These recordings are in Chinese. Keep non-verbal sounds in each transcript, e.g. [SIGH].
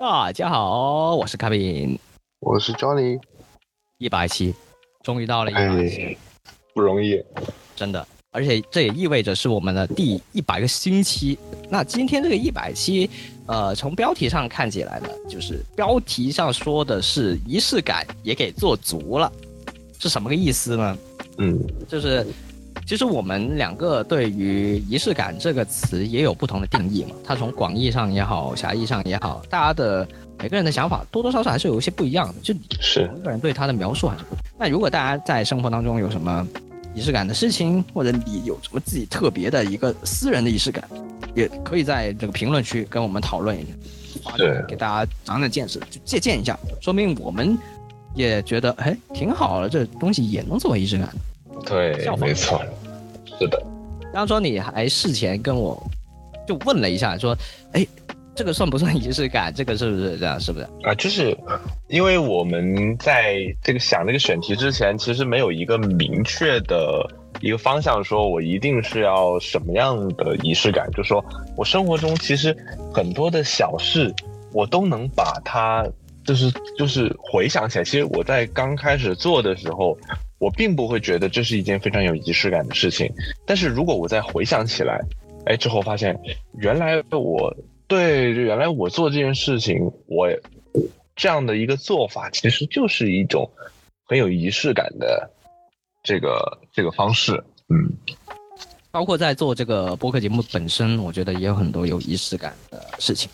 大家好，我是卡宾，我是 Johnny，一百期，终于到了一百期，不容易，真的，而且这也意味着是我们的第一百个星期。那今天这个一百期，呃，从标题上看起来呢，就是标题上说的是仪式感也给做足了，是什么个意思呢？嗯，就是。其实我们两个对于仪式感这个词也有不同的定义嘛，它从广义上也好，狭义上也好，大家的每个人的想法多多少少还是有一些不一样的，就是每个人对它的描述还是不。那如果大家在生活当中有什么仪式感的事情，或者你有什么自己特别的一个私人的仪式感，也可以在这个评论区跟我们讨论一下，对，给大家长长见识，就借鉴一下，说明我们也觉得哎挺好的，这东西也能作为仪式感。对，没错，是的。刚说你还事前跟我就问了一下，说，哎，这个算不算仪式感？这个是不是这样？是不是？啊，就是因为我们在这个想这个选题之前，其实没有一个明确的一个方向，说我一定是要什么样的仪式感。就说我生活中其实很多的小事，我都能把它，就是就是回想起来。其实我在刚开始做的时候。我并不会觉得这是一件非常有仪式感的事情，但是如果我再回想起来，哎，之后发现原来我对原来我做这件事情，我这样的一个做法，其实就是一种很有仪式感的这个这个方式，嗯，包括在做这个播客节目本身，我觉得也有很多有仪式感的事情。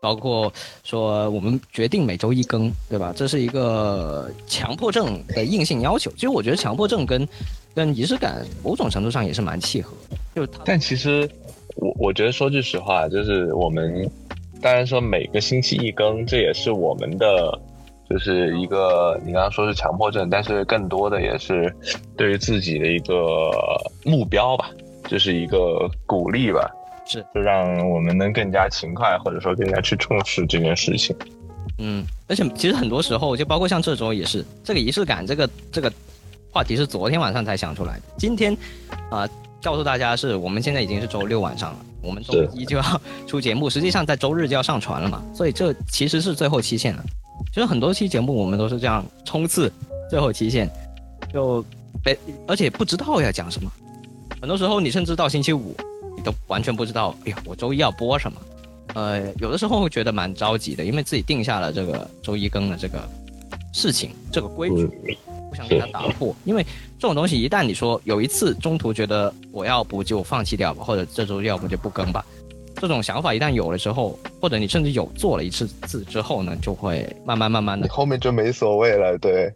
包括说我们决定每周一更，对吧？这是一个强迫症的硬性要求。其实我觉得强迫症跟跟仪式感某种程度上也是蛮契合。就但其实我我觉得说句实话，就是我们当然说每个星期一更，这也是我们的就是一个你刚刚说是强迫症，但是更多的也是对于自己的一个目标吧，就是一个鼓励吧。是，就让我们能更加勤快，或者说更加去重视这件事情。嗯，而且其实很多时候，就包括像这周也是，这个仪式感，这个这个话题是昨天晚上才想出来的。今天啊，告诉大家是我们现在已经是周六晚上了，我们周一就要出节目，实际上在周日就要上传了嘛，所以这其实是最后期限了。其实很多期节目我们都是这样冲刺最后期限，就被而且不知道要讲什么，很多时候你甚至到星期五。你都完全不知道，哎呀，我周一要播什么？呃，有的时候会觉得蛮着急的，因为自己定下了这个周一更的这个事情，这个规矩，不想给他打破。因为这种东西，一旦你说有一次中途觉得我要不就放弃掉吧，或者这周要不就不更吧，这种想法一旦有了之后，或者你甚至有做了一次字之后呢，就会慢慢慢慢的，后面就没所谓了，对，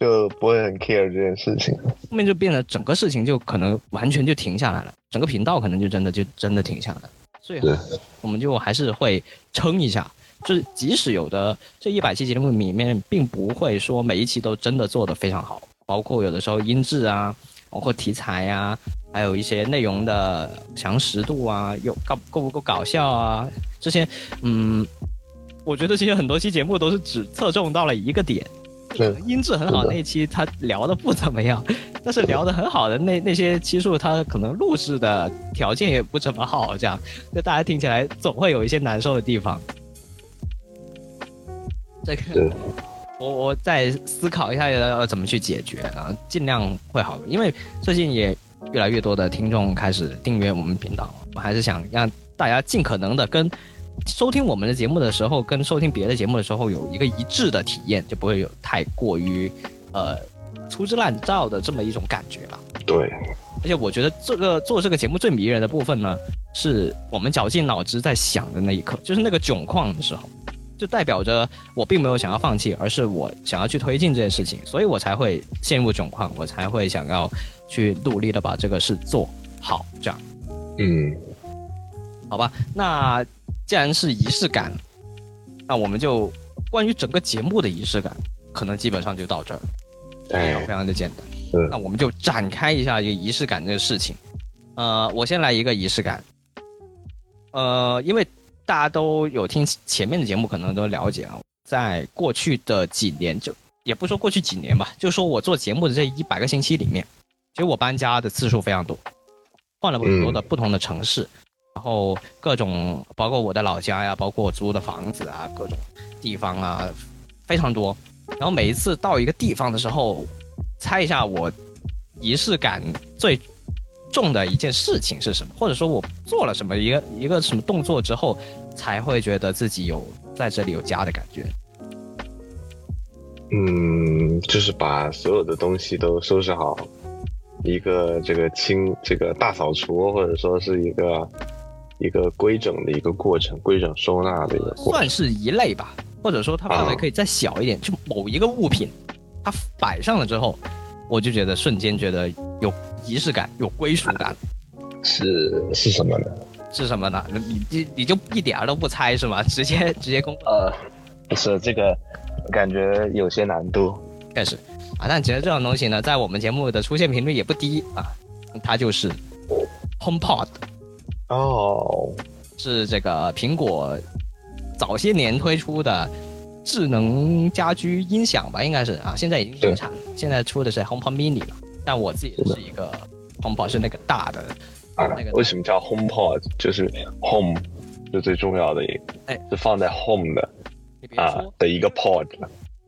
就不会很 care 这件事情，后面就变得整个事情就可能完全就停下来了。整个频道可能就真的就真的停下来，所以我们就还是会撑一下。就是即使有的这一百期节目里面，并不会说每一期都真的做得非常好，包括有的时候音质啊，包括题材呀，还有一些内容的详实度啊，有够够不够搞笑啊，这些，嗯，我觉得其实很多期节目都是只侧重到了一个点。音质很好那一期他聊的不怎么样，[LAUGHS] 但是聊的很好的那那些期数他可能录制的条件也不怎么好，这样就大家听起来总会有一些难受的地方。这个我我再思考一下要怎么去解决啊，尽量会好，因为最近也越来越多的听众开始订阅我们频道，我还是想让大家尽可能的跟。收听我们的节目的时候，跟收听别的节目的时候有一个一致的体验，就不会有太过于，呃，粗制滥造的这么一种感觉了。对，而且我觉得这个做这个节目最迷人的部分呢，是我们绞尽脑汁在想的那一刻，就是那个窘况的时候，就代表着我并没有想要放弃，而是我想要去推进这件事情，所以我才会陷入窘况，我才会想要去努力的把这个事做好，这样。嗯，好吧，那。既然是仪式感，那我们就关于整个节目的仪式感，可能基本上就到这儿，对非常的简单。那我们就展开一下这个仪式感这个事情。呃，我先来一个仪式感。呃，因为大家都有听前面的节目，可能都了解啊，在过去的几年，就也不说过去几年吧，就说我做节目的这一百个星期里面，其实我搬家的次数非常多，换了很多的不同的城市。然后各种包括我的老家呀，包括我租的房子啊，各种地方啊，非常多。然后每一次到一个地方的时候，猜一下我仪式感最重的一件事情是什么，或者说我做了什么一个一个什么动作之后，才会觉得自己有在这里有家的感觉。嗯，就是把所有的东西都收拾好，一个这个清这个大扫除，或者说是一个一个规整的一个过程，规整收纳的一个过程。算是一类吧，或者说它范围可以再小一点，就某一个物品，它摆上了之后，我就觉得瞬间觉得有仪式感，有归属感。是是什么呢？是什么呢？你你你就一点儿都不猜是吗？直接直接公呃，不是这个。感觉有些难度，确实啊，但其实这种东西呢，在我们节目的出现频率也不低啊。它就是 HomePod，哦，是这个苹果早些年推出的智能家居音响吧，应该是啊，现在已经停产了。现在出的是 HomePod Mini 了，但我自己是一个 HomePod，是那个大的啊。那个为什么叫 HomePod？就是 Home 是最重要的一个，哎，是放在 Home 的。啊的一个 pod，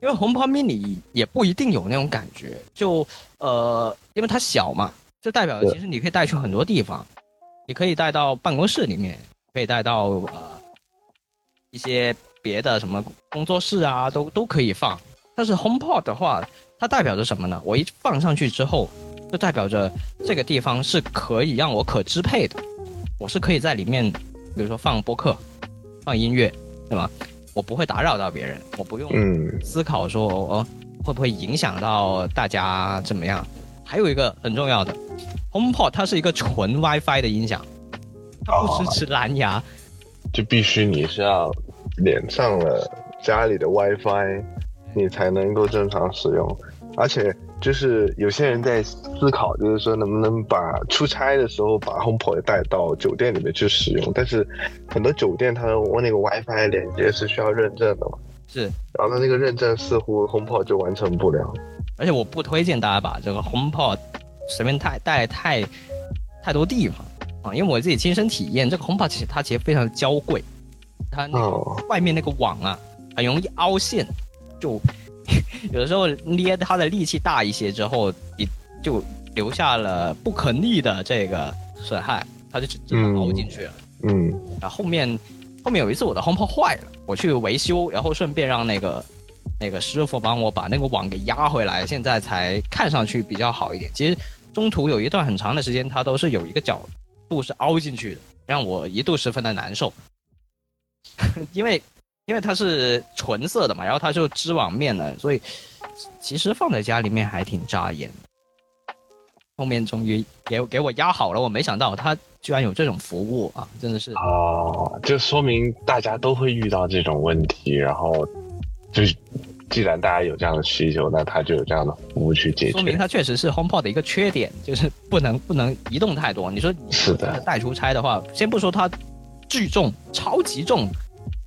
因为 HomePod mini 也不一定有那种感觉，就呃，因为它小嘛，就代表其实你可以带去很多地方，你可以带到办公室里面，可以带到呃一些别的什么工作室啊，都都可以放。但是 home pod 的话，它代表着什么呢？我一放上去之后，就代表着这个地方是可以让我可支配的，我是可以在里面，比如说放播客、放音乐，对吧？我不会打扰到别人，我不用思考说哦会不会影响到大家怎么样。还有一个很重要的，HomePod 它是一个纯 WiFi 的音响，它不支持蓝牙，就必须你是要连上了家里的 WiFi，你才能够正常使用，而且。就是有些人在思考，就是说能不能把出差的时候把 HomePod 带到酒店里面去使用，但是很多酒店它的那个 WiFi 连接是需要认证的嘛？是，然后它，那个认证似乎 HomePod 就完成不了。而且我不推荐大家把这个 HomePod 随便带带太太多地方啊，因为我自己亲身体验，这个 HomePod 其实它其实非常的娇贵，它那个外面那个网啊很容易凹陷，就。有的时候捏它的力气大一些之后，你就留下了不可逆的这个损害，它就真的凹进去了。嗯，然后后面后面有一次我的 HomePod 坏了，我去维修，然后顺便让那个那个师傅帮我把那个网给压回来，现在才看上去比较好一点。其实中途有一段很长的时间，它都是有一个角度是凹进去的，让我一度十分的难受，[LAUGHS] 因为。因为它是纯色的嘛，然后它就织网面的，所以其实放在家里面还挺扎眼。后面终于给给我压好了，我没想到它居然有这种服务啊，真的是哦，就说明大家都会遇到这种问题，然后就是既然大家有这样的需求，那它就有这样的服务去解决。说明它确实是 HomePod 的一个缺点，就是不能不能移动太多。你说是的，带出差的话，先不说它巨重，超级重。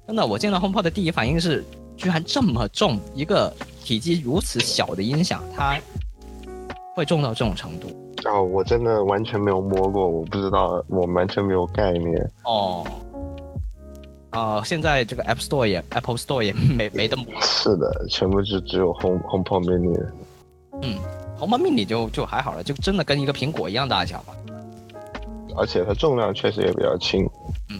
真的，我见到 HomePod 的第一反应是，居然这么重，一个体积如此小的音响，它会重到这种程度？哦，我真的完全没有摸过，我不知道，我完全没有概念。哦，啊，现在这个 App Store 也 Apple Store 也没 [LAUGHS] 没得摸。是的，全部是只有 Home HomePod Mini。嗯，HomePod Mini 就就还好了，就真的跟一个苹果一样大小嘛。而且它重量确实也比较轻。嗯。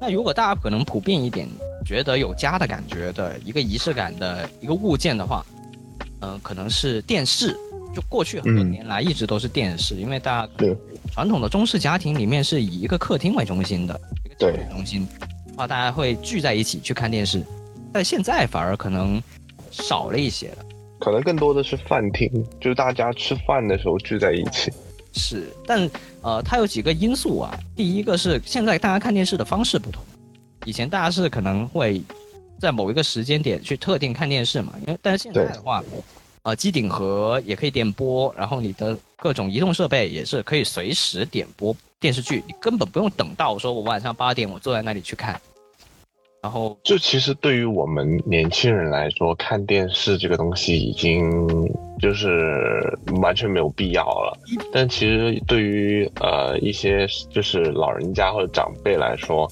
那如果大家可能普遍一点，觉得有家的感觉的一个仪式感的一个物件的话，嗯，可能是电视。就过去很多年来一直都是电视，因为大家传统的中式家庭里面是以一个客厅为中心的一个教育中心，话大家会聚在一起去看电视。但现在反而可能少了一些了，可能更多的是饭厅，就是大家吃饭的时候聚在一起。是，但呃，它有几个因素啊。第一个是现在大家看电视的方式不同，以前大家是可能会在某一个时间点去特定看电视嘛，因为但是现在的话，呃，机顶盒也可以点播，然后你的各种移动设备也是可以随时点播电视剧，你根本不用等到说我晚上八点我坐在那里去看。然后，就其实对于我们年轻人来说，看电视这个东西已经就是完全没有必要了。但其实对于呃一些就是老人家或者长辈来说，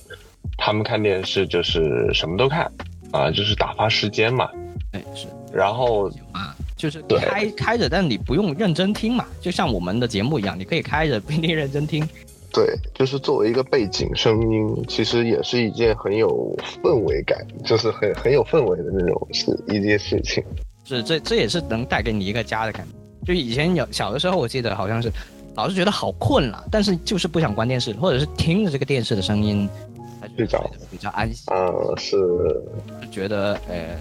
他们看电视就是什么都看啊，就是打发时间嘛。哎，是。然后啊，就是开开着，但你不用认真听嘛，就像我们的节目一样，你可以开着，不一定认真听。对，就是作为一个背景声音，其实也是一件很有氛围感，就是很很有氛围的那种是一件事情。是，这这也是能带给你一个家的感觉。就以前有小的时候，我记得好像是老是觉得好困了，但是就是不想关电视，或者是听着这个电视的声音，睡着比较安心。呃，是，觉得呃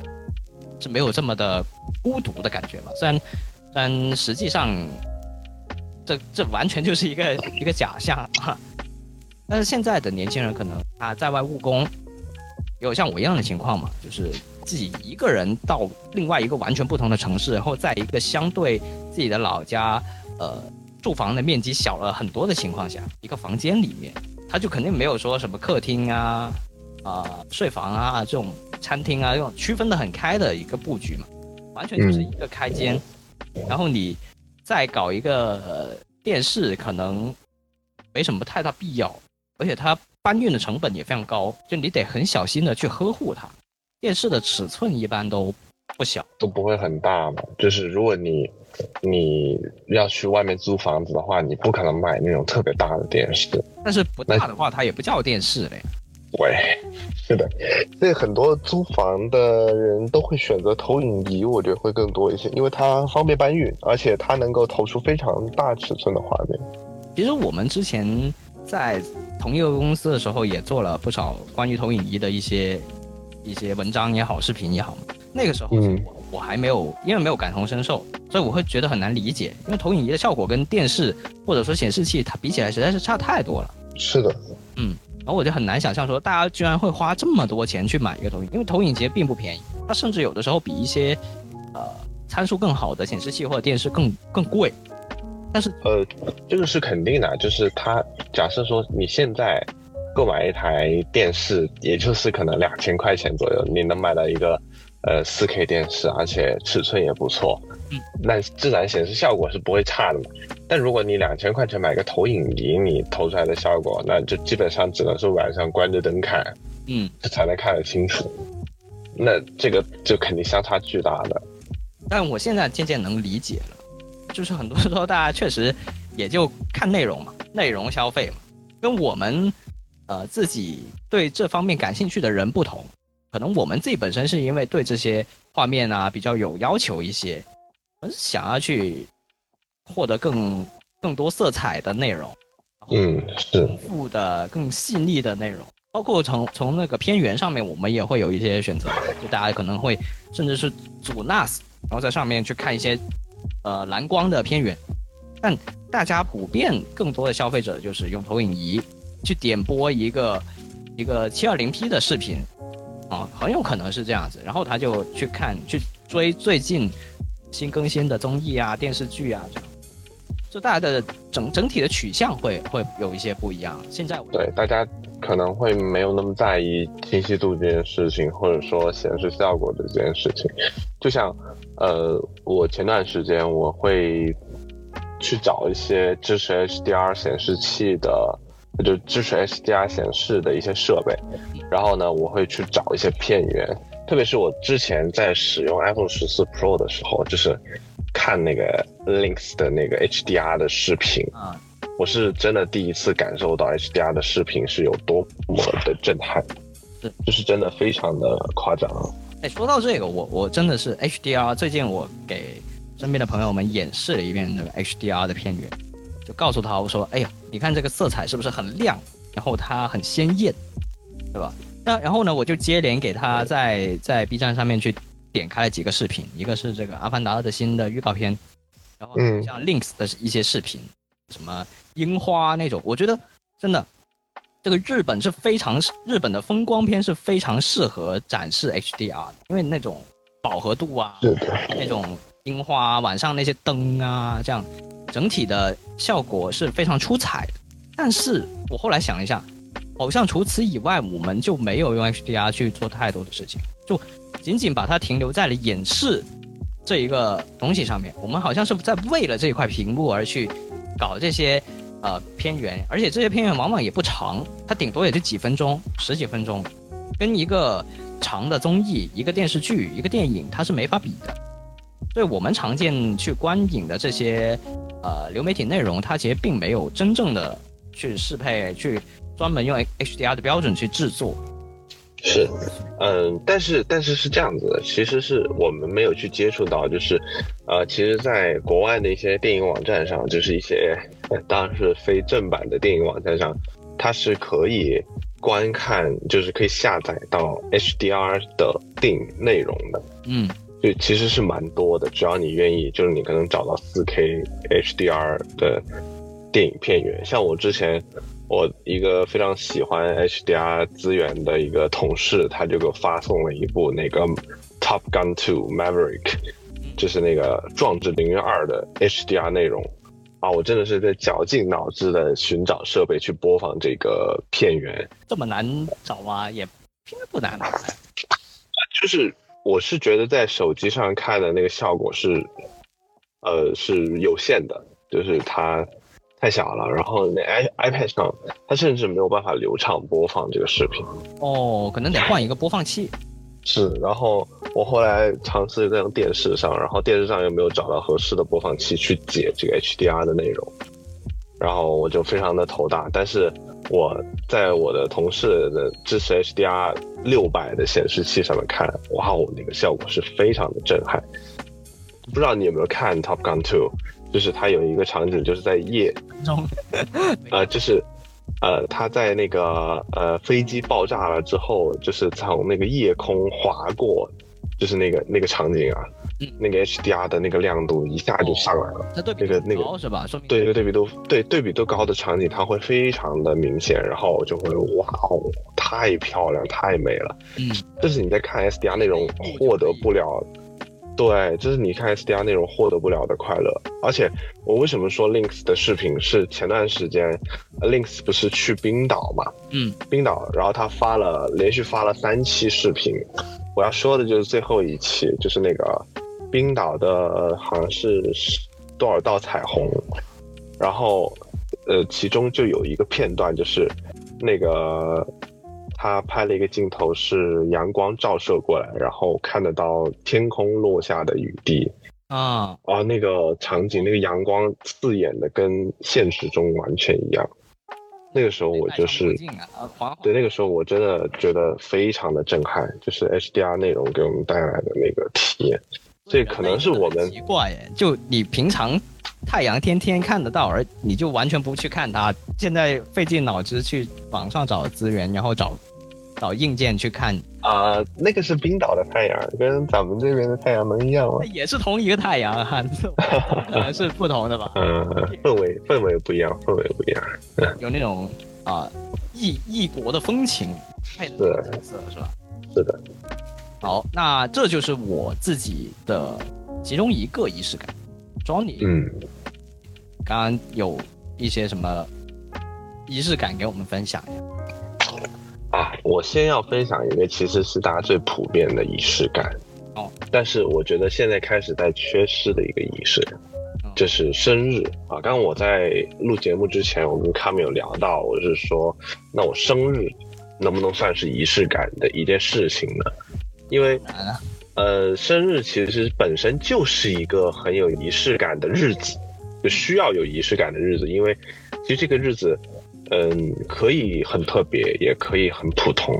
是没有这么的孤独的感觉嘛。虽然，但实际上。这这完全就是一个一个假象啊！但是现在的年轻人可能他在外务工，有像我一样的情况嘛，就是自己一个人到另外一个完全不同的城市，然后在一个相对自己的老家，呃，住房的面积小了很多的情况下，一个房间里面，他就肯定没有说什么客厅啊、啊睡房啊这种餐厅啊这种区分的很开的一个布局嘛，完全就是一个开间，然后你。再搞一个电视，可能没什么太大必要，而且它搬运的成本也非常高，就你得很小心的去呵护它。电视的尺寸一般都不小，都不会很大嘛。就是如果你你要去外面租房子的话，你不可能买那种特别大的电视。但是不大的话，它也不叫电视了呀。对，是的，所以很多租房的人都会选择投影仪，我觉得会更多一些，因为它方便搬运，而且它能够投出非常大尺寸的画面。其实我们之前在同一个公司的时候，也做了不少关于投影仪的一些一些文章也好，视频也好。那个时候，嗯，我还没有，因为没有感同身受，所以我会觉得很难理解，因为投影仪的效果跟电视或者说显示器它比起来实在是差太多了。是的，嗯。然后我就很难想象说，大家居然会花这么多钱去买一个投影，因为投影机并不便宜，它甚至有的时候比一些，呃，参数更好的显示器或者电视更更贵。但是，呃，这个是肯定的，就是它假设说你现在购买一台电视，也就是可能两千块钱左右，你能买到一个。呃，四 K 电视，而且尺寸也不错，那自然显示效果是不会差的嘛。但如果你两千块钱买个投影仪，你投出来的效果，那就基本上只能是晚上关着灯看，嗯，才能看得清楚。那这个就肯定相差巨大的。但我现在渐渐能理解了，就是很多时候大家确实也就看内容嘛，内容消费嘛，跟我们呃自己对这方面感兴趣的人不同。可能我们自己本身是因为对这些画面啊比较有要求一些，想要去获得更更多色彩的内容，嗯，是丰富的、更细腻的内容，包括从从那个片源上面，我们也会有一些选择，就大家可能会甚至是组 NAS，然后在上面去看一些呃蓝光的片源，但大家普遍更多的消费者就是用投影仪去点播一个一个七二零 P 的视频。啊，很有可能是这样子，然后他就去看、去追最近新更新的综艺啊、电视剧啊，就大家的整整体的取向会会有一些不一样。现在对大家可能会没有那么在意清晰度这件事情，或者说显示效果的这件事情。就像呃，我前段时间我会去找一些支持 HDR 显示器的。就支持 HDR 显示的一些设备，然后呢，我会去找一些片源，特别是我之前在使用 iPhone 十四 Pro 的时候，就是看那个 Links 的那个 HDR 的视频啊，我是真的第一次感受到 HDR 的视频是有多么的震撼，是，就是真的非常的夸张。哎，说到这个，我我真的是 HDR，最近我给身边的朋友们演示了一遍那个 HDR 的片源。就告诉他我说：“哎呀，你看这个色彩是不是很亮？然后它很鲜艳，对吧？那然后呢，我就接连给他在在 B 站上面去点开了几个视频，一个是这个《阿凡达》的新的预告片，然后像 Links 的一些视频，什么樱花那种，我觉得真的，这个日本是非常日本的风光片是非常适合展示 HDR 的，因为那种饱和度啊，那种樱花晚上那些灯啊，这样。”整体的效果是非常出彩的，但是我后来想一下，好像除此以外，我们就没有用 HDR 去做太多的事情，就仅仅把它停留在了演示这一个东西上面，我们好像是在为了这一块屏幕而去搞这些呃片源，而且这些片源往往也不长，它顶多也就几分钟、十几分钟，跟一个长的综艺、一个电视剧、一个电影，它是没法比的。所以我们常见去观影的这些呃流媒体内容，它其实并没有真正的去适配、去专门用 HDR 的标准去制作。是，嗯，但是但是是这样子的，其实是我们没有去接触到，就是，呃，其实，在国外的一些电影网站上，就是一些，当然是非正版的电影网站上，它是可以观看，就是可以下载到 HDR 的电影内容的，嗯，就其实是蛮多的，只要你愿意，就是你可能找到 4K HDR 的电影片源，像我之前。我一个非常喜欢 HDR 资源的一个同事，他就给我发送了一部那个《Top Gun 2 Maverick》，就是那个《壮志凌云二》的 HDR 内容啊！我真的是在绞尽脑汁的寻找设备去播放这个片源。这么难找吗？也应该不难吧？[LAUGHS] 就是我是觉得在手机上看的那个效果是，呃，是有限的，就是它。太小了，然后那 i iPad 上，它甚至没有办法流畅播放这个视频。哦，可能得换一个播放器。[LAUGHS] 是，然后我后来尝试在用电视上，然后电视上又没有找到合适的播放器去解这个 HDR 的内容，然后我就非常的头大。但是我在我的同事的支持 HDR 六百的显示器上面看，哇，哦那个效果是非常的震撼。不知道你有没有看 Top Gun Two？就是它有一个场景，就是在夜中，呃，就是，呃，他在那个呃飞机爆炸了之后，就是从那个夜空划过，就是那个那个场景啊，那个 HDR 的那个亮度一下就上来了，那那个那个是吧？对，对比度对对比度高的场景，它会非常的明显，然后就会哇哦，太漂亮，太美了，嗯，这是你在看 SDR 内容获得不了。对，这是你看 SDR 内容获得不了的快乐。而且，我为什么说 Links 的视频是前段时间，Links 不是去冰岛嘛？嗯，冰岛，然后他发了连续发了三期视频。我要说的就是最后一期，就是那个冰岛的，好像是多少道彩虹。然后，呃，其中就有一个片段，就是那个。他拍了一个镜头，是阳光照射过来，然后看得到天空落下的雨滴啊啊，那个场景，那个阳光刺眼的，跟现实中完全一样。那个时候我就是，对，那个时候我真的觉得非常的震撼，就是 HDR 内容给我们带来的那个体验。这可能是我们奇怪耶，就你平常太阳天天看得到，而你就完全不去看它，现在费尽脑汁去网上找资源，然后找。找硬件去看啊，那个是冰岛的太阳，跟咱们这边的太阳能一样吗？也是同一个太阳哈，[LAUGHS] 可能是不同的吧。[LAUGHS] 嗯，氛围氛围不一样，氛围不一样。[LAUGHS] 有那种啊异异国的风情，太色是吧？是的。好，那这就是我自己的其中一个仪式感。Johnny，嗯，刚刚有一些什么仪式感给我们分享呀？先要分享一个，其实是大家最普遍的仪式感，哦，但是我觉得现在开始在缺失的一个仪式，就是生日啊。刚刚我在录节目之前，我跟卡米有聊到，我是说，那我生日能不能算是仪式感的一件事情呢？因为，呃，生日其实本身就是一个很有仪式感的日子，就需要有仪式感的日子，因为其实这个日子。嗯，可以很特别，也可以很普通。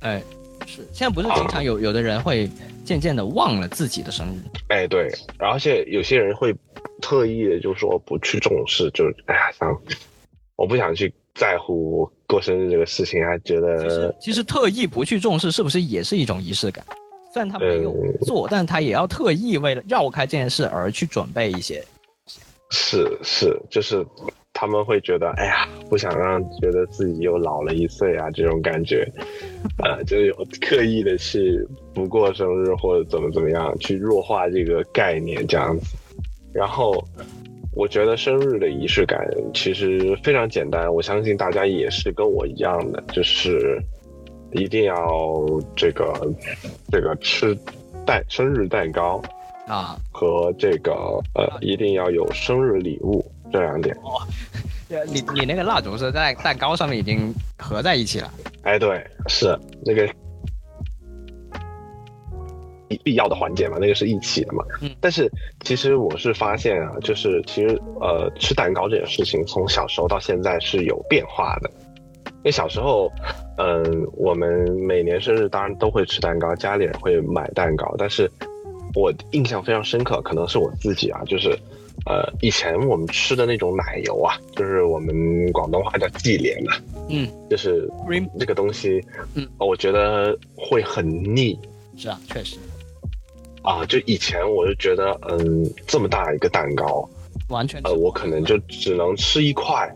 哎，是现在不是经常有有的人会渐渐的忘了自己的生日。哎，对，而且有些人会特意的就说不去重视，就哎呀，像我不想去在乎过生日这个事情，还觉得其实其实特意不去重视，是不是也是一种仪式感？虽然他没有做，但他也要特意为了绕开这件事而去准备一些。是是，就是。他们会觉得，哎呀，不想让觉得自己又老了一岁啊，这种感觉，呃，就有刻意的去不过生日或者怎么怎么样，去弱化这个概念这样子。然后，我觉得生日的仪式感其实非常简单，我相信大家也是跟我一样的，就是一定要这个这个吃蛋生日蛋糕，啊，和这个呃一定要有生日礼物这两点。哦你你那个蜡烛是在蛋糕上面已经合在一起了。哎，对，是那个必必要的环节嘛，那个是一起的嘛。嗯但是其实我是发现啊，就是其实呃，吃蛋糕这件事情，从小时候到现在是有变化的。因为小时候，嗯、我们每年生日当然都会吃蛋糕，家里人会买蛋糕，但是我印象非常深刻，可能是我自己啊，就是呃，以前我们吃的那种奶油啊，就是我们广东话叫忌廉嘛，嗯。就是这个东西，嗯，我觉得会很腻。是啊，确实。啊。就以前我就觉得，嗯，这么大一个蛋糕，完全呃，我可能就只能吃一块，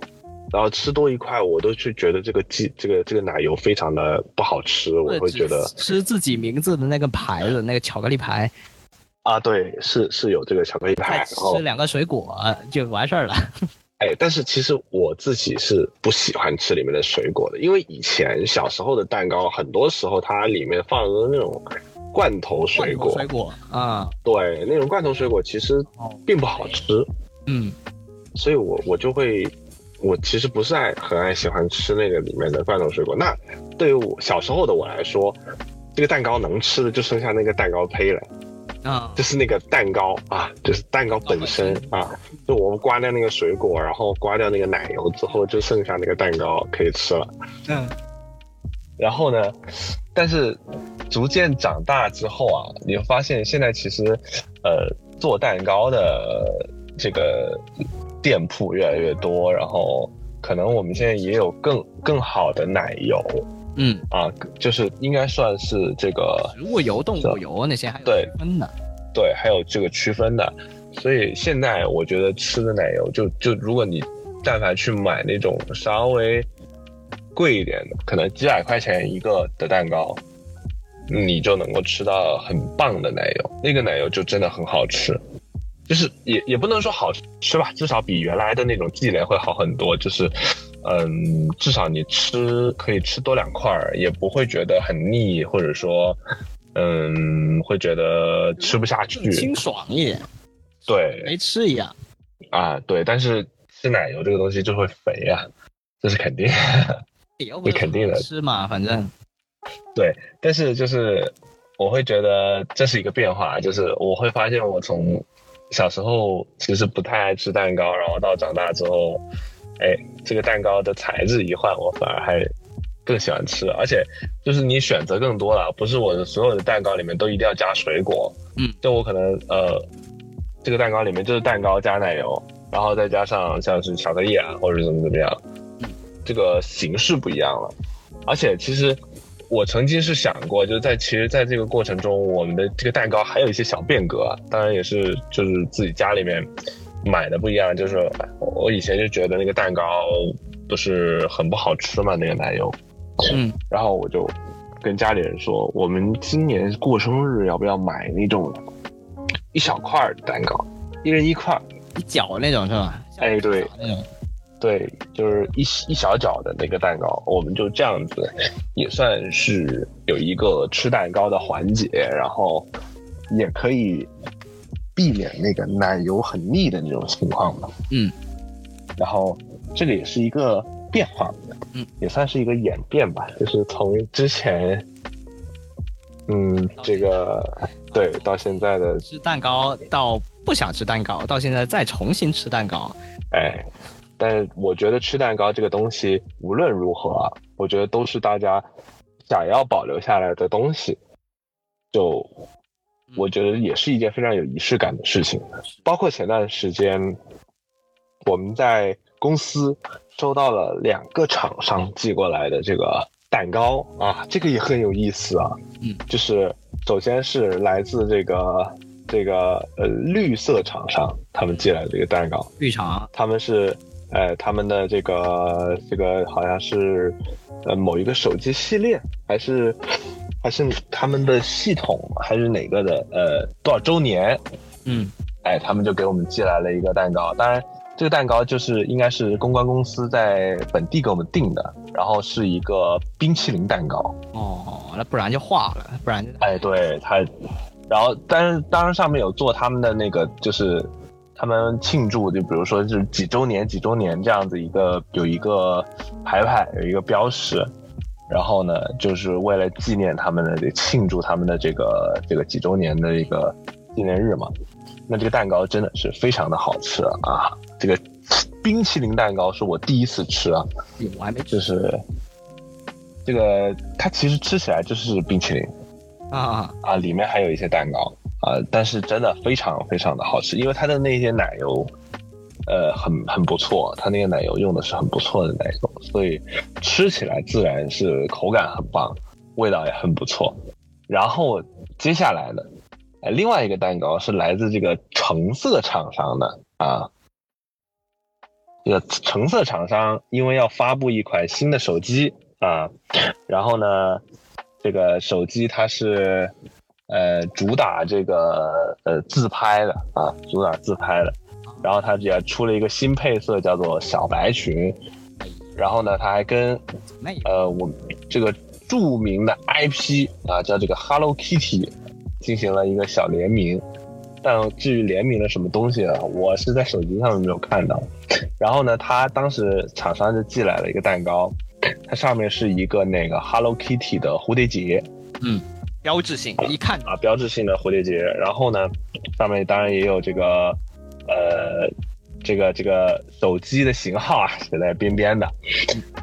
然后吃多一块，我都去觉得这个鸡这个这个奶油非常的不好吃，我会觉得吃自己名字的那个牌子，那个巧克力牌，啊，对，是是有这个巧克力派，然后吃两个水果就完事儿了。[LAUGHS] 哎，但是其实我自己是不喜欢吃里面的水果的，因为以前小时候的蛋糕，很多时候它里面放的那种罐头水果，水果啊，对，那种罐头水果其实哦并不好吃，嗯，所以我我就会，我其实不是爱很爱喜欢吃那个里面的罐头水果。那对于我小时候的我来说，这个蛋糕能吃的就剩下那个蛋糕胚了，啊，就是那个蛋糕啊，就是蛋糕本身啊，就我们刮掉那个水果，然后刮掉那个奶油之后，就剩下那个蛋糕可以吃了。嗯然后呢，但是逐渐长大之后啊，你会发现现在其实，呃，做蛋糕的这个店铺越来越多，然后可能我们现在也有更更好的奶油嗯，啊，就是应该算是这个植物油、动物油那些还有对区分的。对，还有这个区分的。所以现在我觉得吃的奶油就就如果你但凡去买那种稍微贵一点的，可能几百块钱一个的蛋糕，你就能够吃到很棒的奶油，那个奶油就真的很好吃。就是也也不能说好吃吧，至少比原来的那种忌廉会好很多。就是，嗯，至少你吃可以吃多两块儿，也不会觉得很腻，或者说，嗯，会觉得吃不下去。清爽一点，对没吃一样。啊，对，但是吃奶油这个东西就会肥啊，这是肯定。也又不是肯定的吃嘛，反正对，但是就是我会觉得这是一个变化，就是我会发现我从小时候其实不太爱吃蛋糕，然后到长大之后，哎，这个蛋糕的材质一换，我反而还更喜欢吃，而且就是你选择更多了，不是我的所有的蛋糕里面都一定要加水果，嗯，就我可能呃，这个蛋糕里面就是蛋糕加奶油，然后再加上像是巧克力啊或者怎么怎么样，这个形式不一样了。而且其实我曾经是想过，就是在其实在这个过程中，我们的这个蛋糕还有一些小变革啊，当然也是就是自己家里面买的不一样，就是我以前就觉得那个蛋糕不是很不好吃嘛，那个奶油，嗯，然后我就跟家里人说，我们今年过生日要不要买那种一小块蛋糕，一人一块儿。一角那种是吧？哎对像那种，对，就是一一小角的那个蛋糕，我们就这样子，也算是有一个吃蛋糕的环节，然后也可以避免那个奶油很腻的那种情况嘛。嗯，然后这个也是一个变化，嗯，也算是一个演变吧，就是从之前，嗯，这个对到现在的，吃蛋糕到不想吃蛋糕，到现在再重新吃蛋糕，哎，但是我觉得吃蛋糕这个东西，无论如何啊，我觉得都是大家想要保留下来的东西，就我觉得也是一件非常有仪式感的事情。包括前段时间我们在公司收到了两个厂商寄过来的这个蛋糕啊，这个也很有意思啊。嗯，就是首先是来自这个这个呃绿色厂商他们寄来的这个蛋糕，绿茶他们是，呃，他们的这个这个好像是，呃，某一个手机系列，还是还是他们的系统，还是哪个的，呃，多少周年？嗯，哎，他们就给我们寄来了一个蛋糕。当然，这个蛋糕就是应该是公关公司在本地给我们订的，然后是一个冰淇淋蛋糕。哦，那不然就化了，不然就哎，对它，然后，但是当然上面有做他们的那个，就是他们庆祝，就比如说就是几周年、几周年这样子一个有一个牌牌，有一个标识。然后呢，就是为了纪念他们的庆祝他们的这个这个几周年的一个纪念日嘛。那这个蛋糕真的是非常的好吃啊！这个冰淇淋蛋糕是我第一次吃啊，我还没就是这个它其实吃起来就是冰淇淋啊啊，里面还有一些蛋糕啊，但是真的非常非常的好吃，因为它的那些奶油。呃，很很不错，它那个奶油用的是很不错的奶油，所以吃起来自然是口感很棒，味道也很不错。然后接下来呢，呃，另外一个蛋糕是来自这个橙色厂商的啊，这个橙色厂商因为要发布一款新的手机啊，然后呢，这个手机它是呃主打这个呃自拍的啊，主打自拍的。然后它也出了一个新配色，叫做小白裙。然后呢，它还跟呃我这个著名的 IP 啊，叫这个 Hello Kitty 进行了一个小联名。但至于联名了什么东西啊，我是在手机上面没有看到。然后呢，他当时厂商就寄来了一个蛋糕，它上面是一个那个 Hello Kitty 的蝴蝶结，嗯，标志性，一看啊，标志性的蝴蝶结。然后呢，上面当然也有这个。呃，这个这个手机的型号啊写在边边的，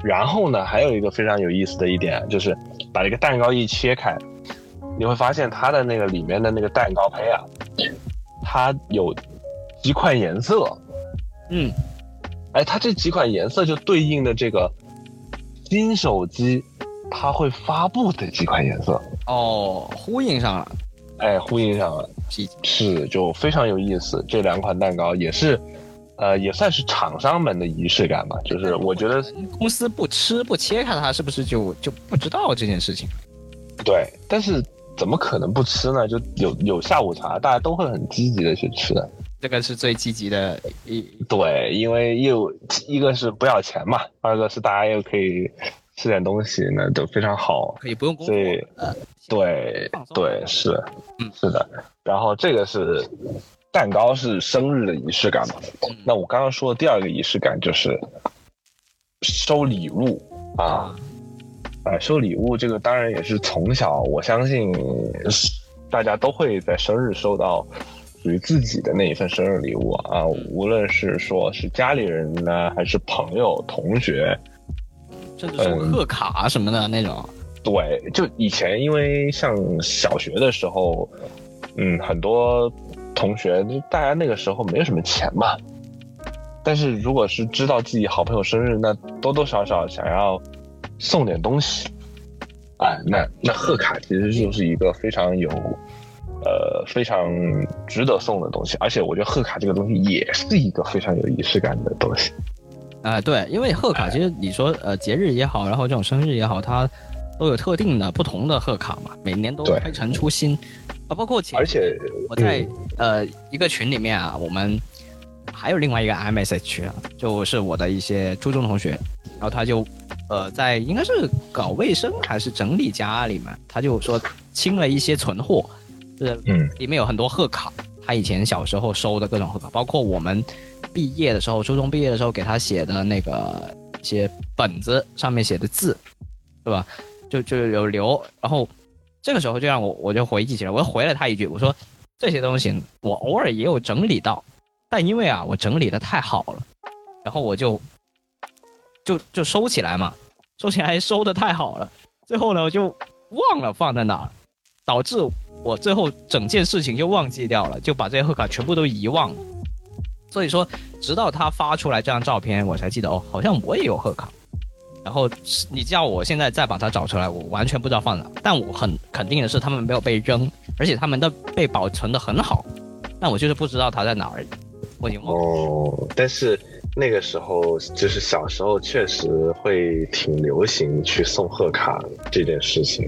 然后呢，还有一个非常有意思的一点，就是把这个蛋糕一切开，你会发现它的那个里面的那个蛋糕胚啊，它有几款颜色，嗯，哎，它这几款颜色就对应的这个新手机它会发布的几款颜色，哦，呼应上了。哎，呼应上了，是就非常有意思。这两款蛋糕也是，呃，也算是厂商们的仪式感吧。就是我觉得公司不吃不切开它，是不是就就不知道这件事情？对，但是怎么可能不吃呢？就有有下午茶，大家都会很积极的去吃的。这个是最积极的一对，因为又一个是不要钱嘛，二个是大家又可以。吃点东西呢都非常好，可以不用工作。对，对，对，是，嗯，是的。然后这个是蛋糕，是生日的仪式感嘛？那我刚刚说的第二个仪式感就是收礼物啊，啊，收礼物这个当然也是从小我相信大家都会在生日收到属于自己的那一份生日礼物啊，无论是说是家里人呢，还是朋友、同学。甚至是贺卡什么的那种，对，就以前因为像小学的时候，嗯，很多同学就大家那个时候没有什么钱嘛，但是如果是知道自己好朋友生日，那多多少少想要送点东西，哎，那那贺卡其实就是一个非常有，呃，非常值得送的东西，而且我觉得贺卡这个东西也是一个非常有仪式感的东西。啊，对，因为贺卡其实你说呃节日也好，然后这种生日也好，它都有特定的不同的贺卡嘛，每年都推陈出新啊，包括而且我在呃一个群里面啊，我们还有另外一个 MSH 啊，就是我的一些初中同学，然后他就呃在应该是搞卫生还是整理家里面，他就说清了一些存货，是嗯里面有很多贺卡，他以前小时候收的各种贺卡，包括我们。毕业的时候，初中毕业的时候给他写的那个写本子上面写的字，对吧？就就有留，然后这个时候就让我我就回忆起来，我又回了他一句，我说这些东西我偶尔也有整理到，但因为啊我整理的太好了，然后我就就就收起来嘛，收起来收的太好了，最后呢我就忘了放在哪，导致我最后整件事情就忘记掉了，就把这些贺卡全部都遗忘了。所以说，直到他发出来这张照片，我才记得哦，好像我也有贺卡。然后你叫我现在再把它找出来，我完全不知道放哪。但我很肯定的是，他们没有被扔，而且他们都被保存的很好。但我就是不知道它在哪儿。我已经忘了。哦，但是那个时候就是小时候，确实会挺流行去送贺卡这件事情。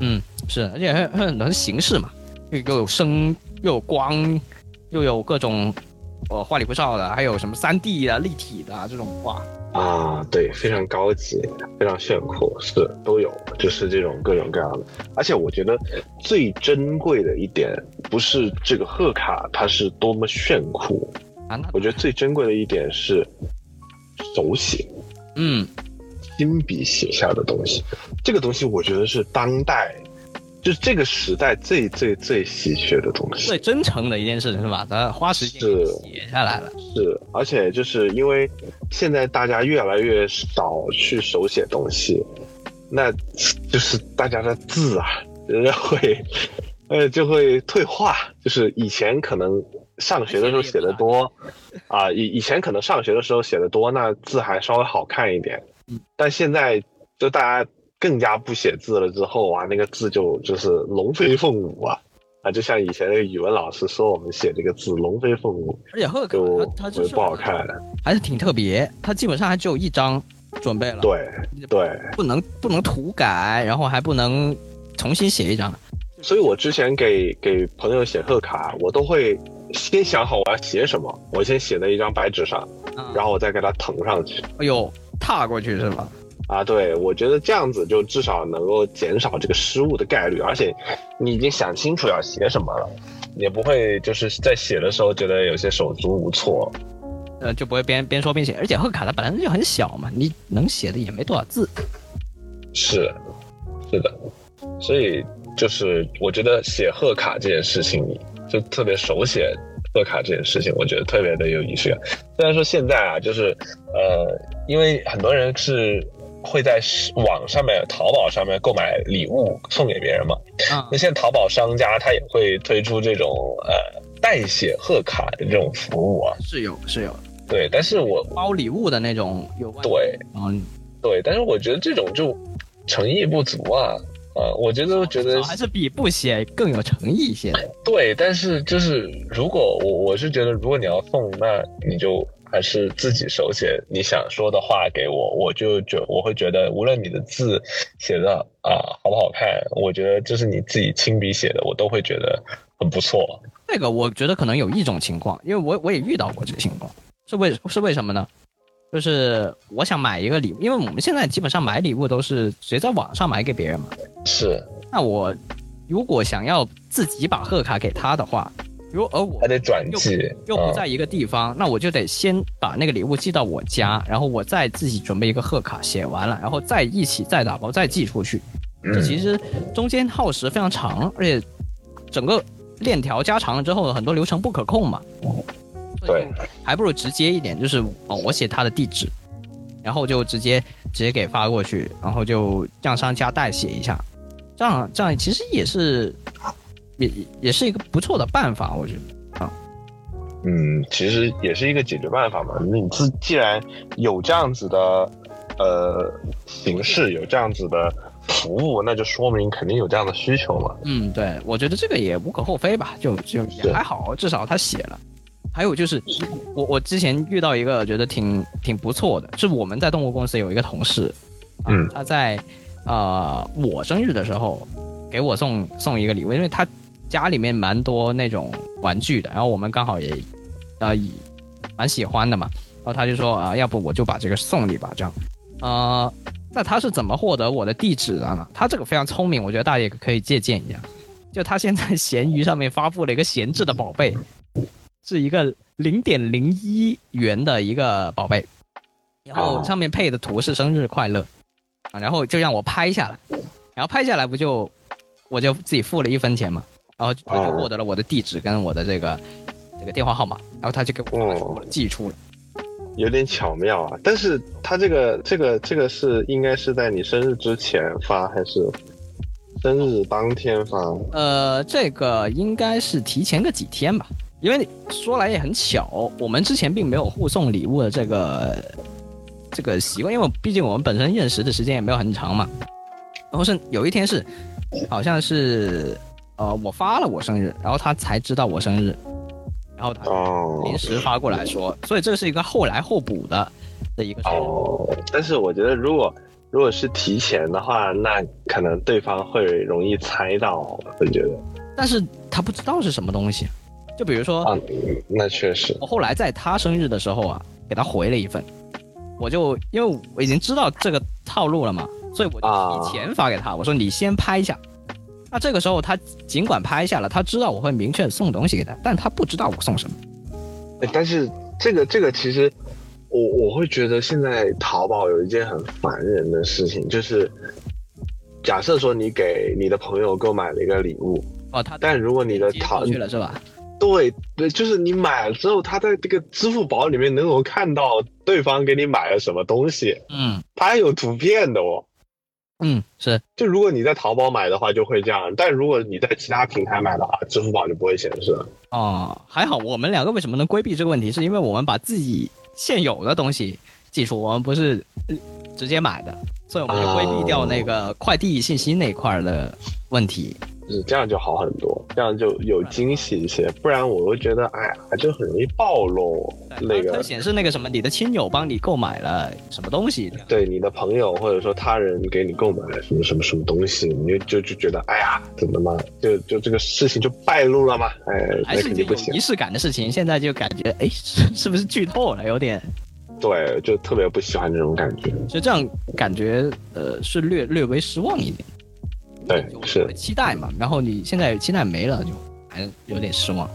嗯，是，而且很多形式嘛，又有声，又有光，又有各种。呃，花里胡哨的，还有什么三 D 的、立体的这种画，啊，对，非常高级，非常炫酷，是都有，就是这种各种各样的。而且我觉得最珍贵的一点，不是这个贺卡它是多么炫酷，啊，那我觉得最珍贵的一点是手写，嗯，亲笔写下的东西。这个东西我觉得是当代，就是这个时代最最最稀缺的东西。最真诚的一件事情是吧？咱花时间是写下来了。是，而且就是因为现在大家越来越少去手写东西，那就是大家的字啊，人家会呃就会退化。就是以前可能上学的时候写的多啊，以以前可能上学的时候写的多，那字还稍微好看一点。但现在就大家更加不写字了之后啊，那个字就就是龙飞凤舞啊。啊，就像以前那个语文老师说我们写这个字龙飞凤舞，而且贺卡就它它就是不好看。还是挺特别，它基本上还只有一张准备了，，对对，不能不能涂改，然后还不能重新写一张。所以我之前给给朋友写贺卡，我都会先想好我要写什么，我先写在一张白纸上，啊然后我再给它腾上去。哎呦，踏过去是吧？啊，对，我觉得这样子就至少能够减少这个失误的概率，而且你已经想清楚要写什么了，也不会就是在写的时候觉得有些手足无措。呃，就不会边边说边写，而且贺卡它本来就很小嘛，你能写的也没多少字。是，是的，所以就是我觉得写贺卡这件事情，就特别手写贺卡这件事情，我觉得特别的有仪式感。虽然说现在啊，就是呃，因为很多人是会在网上面、淘宝上面购买礼物送给别人嘛，啊那现在淘宝商家他也会推出这种呃代写贺卡的这种服务啊，是有是有对，但是我包礼物的那种有关，对嗯，对，但是我觉得这种就诚意不足啊。啊，我觉得，我觉得还是比不写更有诚意一些的。对，但是就是如果我我是觉得，如果你要送，那你就还是自己手写你想说的话给我，我就觉我会觉得，无论你的字写的啊好不好看，我觉得这是你自己亲笔写的，我都会觉得很不错。这个我觉得可能有一种情况，因为我我也遇到过这个情况，是为是为什么呢？就是我想买一个礼物，因为我们现在基本上买礼物都是直接在网上买给别人嘛。是，那我如果想要自己把贺卡给他的话，如而我还得转寄，嗯又不在一个地方，那我就得先把那个礼物寄到我家，然后我再自己准备一个贺卡，写完了，然后再一起再打包再寄出去。这其实中间耗时非常长，而且整个链条加长了之后，很多流程不可控嘛。对，还不如直接一点，就是哦，我写他的地址，然后就直接直接给发过去，然后就让商家代写一下，这样这样其实也是也也是一个不错的办法，我觉得啊。嗯，其实也是一个解决办法嘛。那你自既然有这样子的呃形式，有这样子的服务，那就说明肯定有这样的需求嘛。嗯，对，我觉得这个也无可厚非吧，就就也还好，至少他写了。还有就是，我我之前遇到一个觉得挺挺不错的，是我们在动物公司有一个同事，啊、嗯他在呃我生日的时候给我送送一个礼物，因为他家里面蛮多那种玩具的，然后我们刚好也呃蛮喜欢的嘛，然后他就说啊、要不我就把这个送你吧，这样，呃，那他是怎么获得我的地址的呢？他这个非常聪明，我觉得大家也可以借鉴一下。就他现在闲鱼上面发布了一个闲置的宝贝，[LAUGHS] 是一个零点零一元的一个宝贝，然后上面配的图是生日快乐，啊，然后就让我拍下来，然后拍下来不就我就自己付了一分钱嘛，然后他就哦获得了我的地址跟我的这个这个电话号码，然后他就给我寄出了。有点巧妙啊。但是他这个这个这个是应该是在你生日之前发，还是生日当天发？呃，这个应该是提前个几天吧，因为说来也很巧，我们之前并没有互送礼物的这个这个习惯，因为毕竟我们本身认识的时间也没有很长嘛。然后是有一天是，好像是呃我发了我生日，然后他才知道我生日，然后他哦临时发过来说，所以这是一个后来后补的的一个事。哦，但是我觉得如果如果是提前的话，那可能对方会容易猜到，我觉得但是他不知道是什么东西，就比如说。啊，那确实我后来在他生日的时候啊，给他回了一份，我就因为我已经知道这个套路了嘛，所以我就提前发给他，我说你先拍一下。那这个时候他尽管拍下了，他知道我会明确送东西给他，但他不知道我送什么。但是这个这个其实，我我会觉得现在淘宝有一件很烦人的事情，就是假设说你给你的朋友购买了一个礼物，哦，他但如果你的淘去了是吧？对对，就是你买了之后，他在这个支付宝里面能够看到对方给你买了什么东西，嗯，他还有图片的哦。嗯，是。就如果你在淘宝买的话，就会这样；但如果你在其他平台买的话，支付宝就不会显示。哦，还好，我们两个为什么能规避这个问题？是因为我们把自己现有的东西寄出，我们不是直接买的，所以我们就规避掉那个快递信息那块的问题。是这样就好很多，这样就有惊喜一些。不然我会觉得，哎呀，就很容易暴露那个。它显示那个什么，你的亲友帮你购买了什么东西？对，你的朋友或者说他人给你购买了什么什么什么东西，你就就就觉得，哎呀，怎么嘛，就就这个事情就败露了嘛？哎，还是有仪式感的事情，现在就感觉，哎，是是不是剧透了？有点。对，就特别不喜欢这种感觉。就这样感觉，呃，是略略微失望一点。对，是期待嘛，然后你现在期待没了，就还有点失望。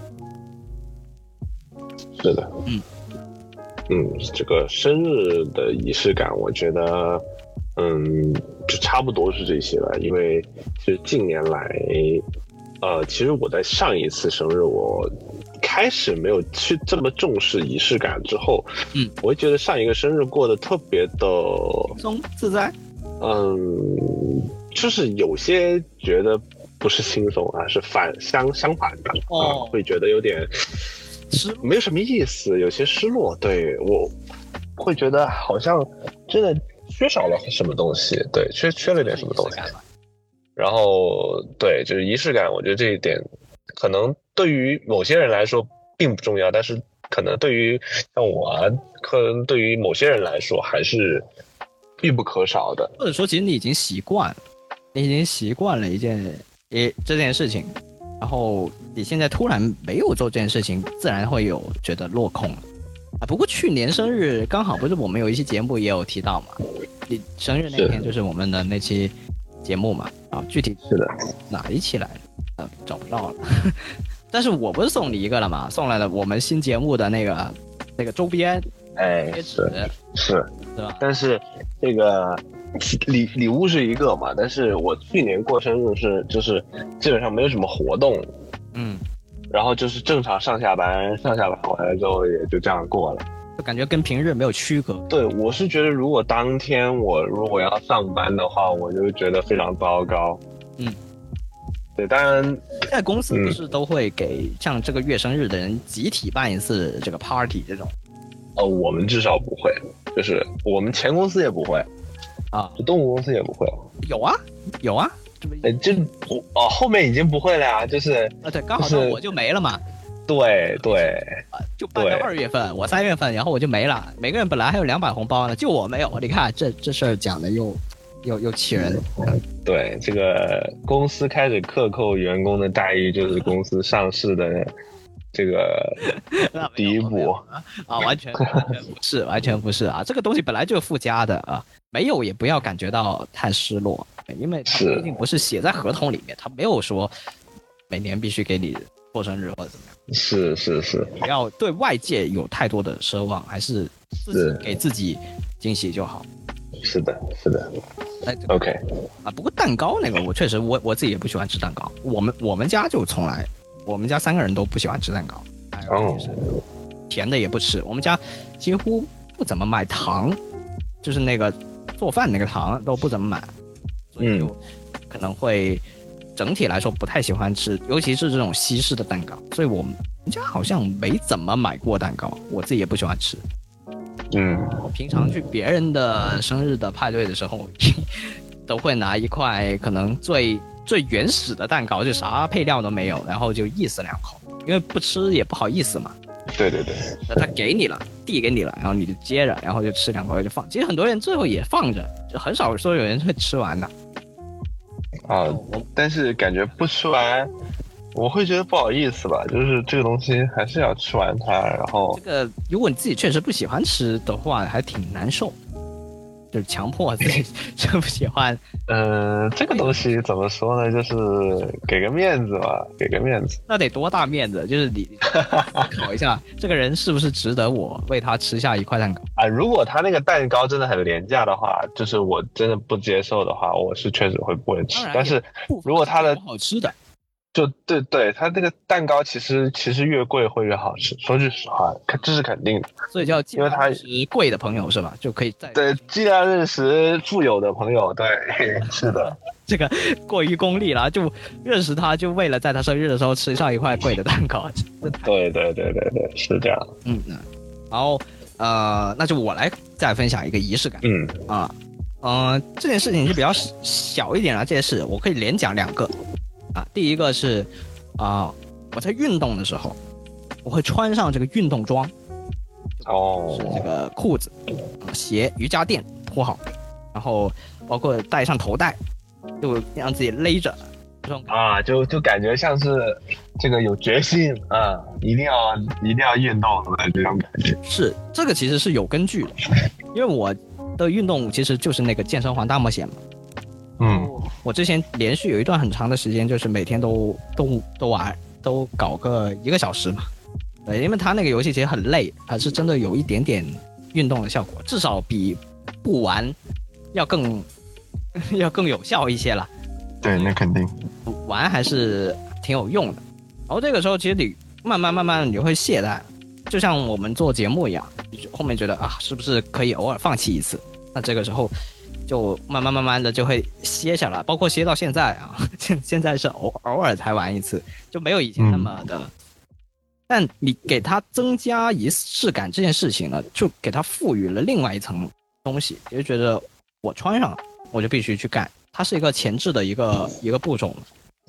是的，嗯嗯，这个生日的仪式感，我觉得，嗯，就差不多是这些了。因为其实近年来，呃，其实我在上一次生日，我开始没有去这么重视仪式感之后，嗯，我会觉得上一个生日过得特别的松自在，嗯。就是有些觉得不是轻松啊，是反相相反的啊，会觉得有点失，没有什么意思，有些失落。对我会觉得好像真的缺少了什么东西，对，缺缺了点什么东西。然后对，就是仪式感，我觉得这一点可能对于某些人来说并不重要，但是可能对于像我，啊，可能对于某些人来说还是必不可少的。或者说，其实你已经习惯了。你已经习惯了一件一这件事情，然后你现在突然没有做这件事情，自然会有觉得落空啊。不过去年生日刚好不是我们有一期节目也有提到嘛，你生日那天就是我们的那期节目嘛啊，具体是的哪一期来着？找不到了。[LAUGHS] 但是我不是送你一个了嘛，送来了我们新节目的那个那个周边，哎，是是是吧？但是这个。[LAUGHS] 礼礼物是一个嘛，但是我去年过生日是就是基本上没有什么活动，嗯，然后就是正常上下班，上下班回来之后也就这样过了，就感觉跟平日没有区隔。对，我是觉得如果当天我如果要上班的话，我就觉得非常糟糕。嗯，对，当然现在公司不是都会给像这个月生日的人集体办一次这个 party 这种？呃，我们至少不会，就是我们前公司也不会。啊，这动物公司也不会，有啊，有啊，这不，哎，这不哦，后面已经不会了呀，就是啊，对，刚好是我就没了嘛，对对，就办到二月份，我三月份，然后我就没了。每个人本来还有两百红包呢，就我没有。你看这这事儿讲的又又又气人。对，这个公司开始克扣员工的待遇，就是公司上市的。这个 [LAUGHS] 第一步啊，完全完全不是，完全不是啊！这个东西本来就是附加的啊，没有也不要感觉到太失落，因为它毕竟不是写在合同里面，他没有说每年必须给你过生日或者怎么样。是是是，不要对外界有太多的奢望，还是自己给自己惊喜就好。是的，是的。哎，OK 啊，不过蛋糕那个我确实我我自己也不喜欢吃蛋糕，我们我们家就从来。我们家三个人都不喜欢吃蛋糕，哦，甜的也不吃。我们家几乎不怎么买糖，就是那个做饭那个糖都不怎么买，所以就可能会整体来说不太喜欢吃，尤其是这种西式的蛋糕。所以我们家好像没怎么买过蛋糕，我自己也不喜欢吃。嗯，我平常去别人的生日的派对的时候，[LAUGHS] 都会拿一块可能最。最原始的蛋糕就啥配料都没有，然后就意思两口，因为不吃也不好意思嘛。对对对，那他给你了，递给你了，然后你就接着，然后就吃两口就放。其实很多人最后也放着，就很少说有人会吃完的。啊，但是感觉不吃完，我会觉得不好意思吧，就是这个东西还是要吃完它，然后这个如果你自己确实不喜欢吃的话，还挺难受，就是强迫自己 [LAUGHS] 就不喜欢。嗯、这个东西怎么说呢？就是给个面子吧，给个面子。那得多大面子？就是你思考 [LAUGHS] 一下，这个人是不是值得我为他吃下一块蛋糕？啊，如果他那个蛋糕真的很廉价的话，就是我真的不接受的话，我是确实会不会吃但是如果他的好吃的，就对对，他这个蛋糕其实其实越贵会越好吃，说句实话，这是肯定的。所以叫尽因为他量是贵的朋友是吧？就可以在对，尽量认识富有的朋友。对，[LAUGHS] 是的，[LAUGHS] 这个过于功利了，就认识他，就为了在他生日的时候吃上一块贵的蛋糕。对对对对对，是这样。嗯嗯，然后呃，那就我来再分享一个仪式感嗯啊，嗯、这件事情是比较小一点啊，这件事我可以连讲两个啊。第一个是啊、我在运动的时候，我会穿上这个运动装，哦是这个裤子、呃鞋、瑜伽垫铺好，然后包括戴上头带，就让自己勒着这种。啊，就就感觉像是这个有决心啊，一定要一定要运动的这种感觉。是这个其实是有根据的，因为我的运动其实就是那个健身环大冒险嘛。嗯我之前连续有一段很长的时间，就是每天都都都玩，都搞个一个小时嘛。对，因为它那个游戏其实很累，还是真的有一点点运动的效果，至少比不玩要更 [LAUGHS] 要更有效一些了。对，那肯定。玩还是挺有用的。然后这个时候，其实你慢慢慢慢你会懈怠，就像我们做节目一样，后面觉得啊，是不是可以偶尔放弃一次？那这个时候就慢慢慢慢的就会歇下来，包括歇到现在啊，[LAUGHS] 现现在是偶偶尔才玩一次，就没有以前那么的。但你给它增加仪式感这件事情呢，就给它赋予了另外一层东西，也就觉得我穿上了，我就必须去干，它是一个前置的一个一个步骤嘛。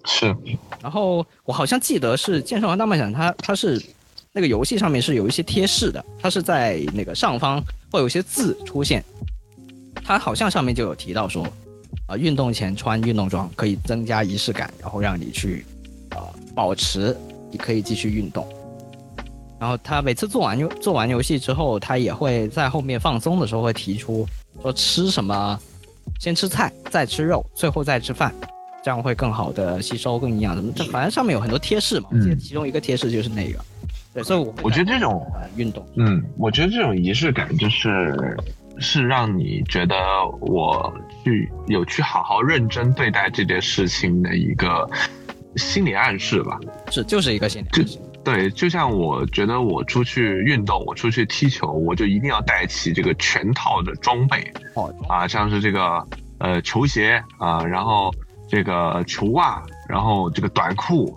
是，然后我好像记得是《健身环大冒险》它，它是那个游戏上面是有一些贴士的，它是在那个上方会有一些字出现，它好像上面就有提到说，啊、运动前穿运动装可以增加仪式感，然后让你去呃保持你可以继续运动。然后他每次做完游做完游戏之后，他也会在后面放松的时候会提出说吃什么，先吃菜，再吃肉，最后再吃饭，这样会更好的吸收、更营养什么。这反正上面有很多贴士嘛，我记得嗯其中一个贴士就是那个。对，所以我我觉得这种呃运动，嗯，我觉得这种仪式感就是是让你觉得我去有去好好认真对待这件事情的一个心理暗示吧。是就是一个心理暗示。对，就像我觉得我出去运动，我出去踢球，我就一定要带齐这个全套的装备哦，啊，像是这个呃球鞋啊，然后这个球袜，然后这个短裤，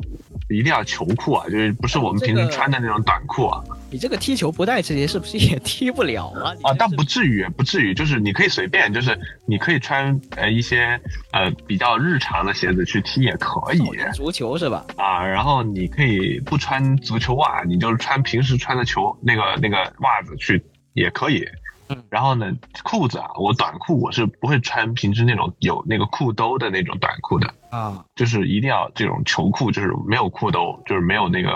一定要球裤啊，就是不是我们平时穿的那种短裤啊。你这个踢球不带这些是不是也踢不了啊？啊，但不至于，不至于，就是你可以随便，就是你可以穿呃一些呃比较日常的鞋子去踢也可以足球是吧？啊，然后你可以不穿足球袜，你就是穿平时穿的球那个那个袜子去也可以。嗯，然后呢，裤子啊，我短裤我是不会穿平时那种有那个裤兜的那种短裤的，啊，就是一定要这种球裤，就是没有裤兜，就是没有那个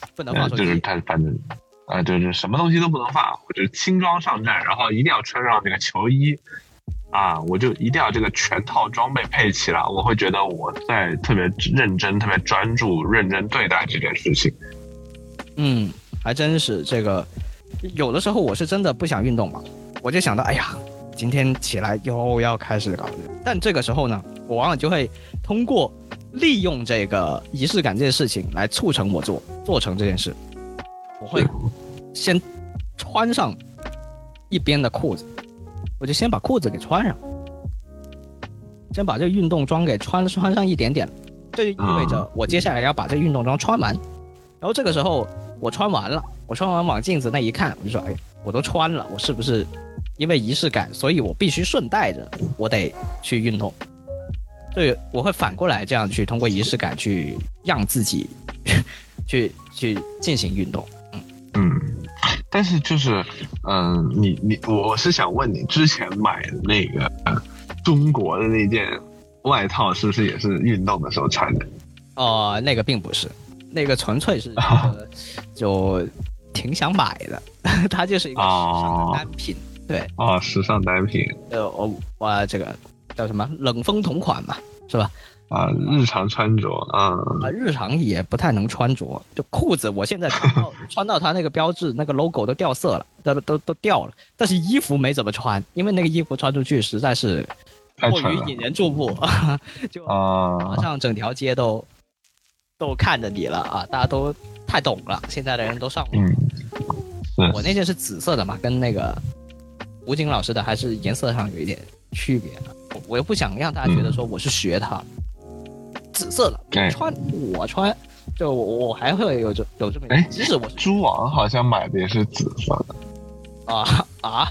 呃，不能就是机。它反正，呃，就是什么东西都不能放，我就轻装上阵，然后一定要穿上那个球衣，啊，我就一定要这个全套装备配齐了，我会觉得我在特别认真、特别专注、认真对待这件事情。嗯，还真是这个，有的时候我是真的不想运动嘛，我就想到，哎呀，今天起来又要开始搞，但这个时候呢，我往往就会通过利用这个仪式感这件事情来促成我做做成这件事。我会先穿上一边的裤子，我就先把裤子给穿上，先把这个运动装给穿穿上一点点，这就意味着我接下来要把这个运动装穿完。然后这个时候我穿完了，我穿完往镜子那一看，我就说，哎，我都穿了，我是不是因为仪式感，所以我必须顺带着我得去运动？对，我会反过来这样去通过仪式感去让自己 [LAUGHS] 去去进行运动。嗯，但是就是，嗯、你你，我是想问你，之前买的那个、呃中国的那件外套，是不是也是运动的时候穿的？哦，那个并不是，那个纯粹是 [LAUGHS] 就挺想买的，[LAUGHS] 它就是一个时尚的单品，对，哦，时尚单品，呃，我我这个叫什么冷风同款嘛，是吧？啊，日常穿着啊，啊，日常也不太能穿着，就裤子，我现在穿到 [LAUGHS] 穿到它那个标志那个 logo 都掉色了，都都都掉了，但是衣服没怎么穿，因为那个衣服穿出去实在是过于引人注目，[LAUGHS] 就啊，马上整条街都都看着你了啊，大家都太懂了，现在的人都上网。嗯，我那件是紫色的嘛，跟那个吴京老师的还是颜色上有一点区别，我又不想让大家觉得说我是学他。紫色的，你穿我穿，就我我还会有这有这么，哎，即使我是猪王好像买的也是紫色的，啊 [LAUGHS] 啊，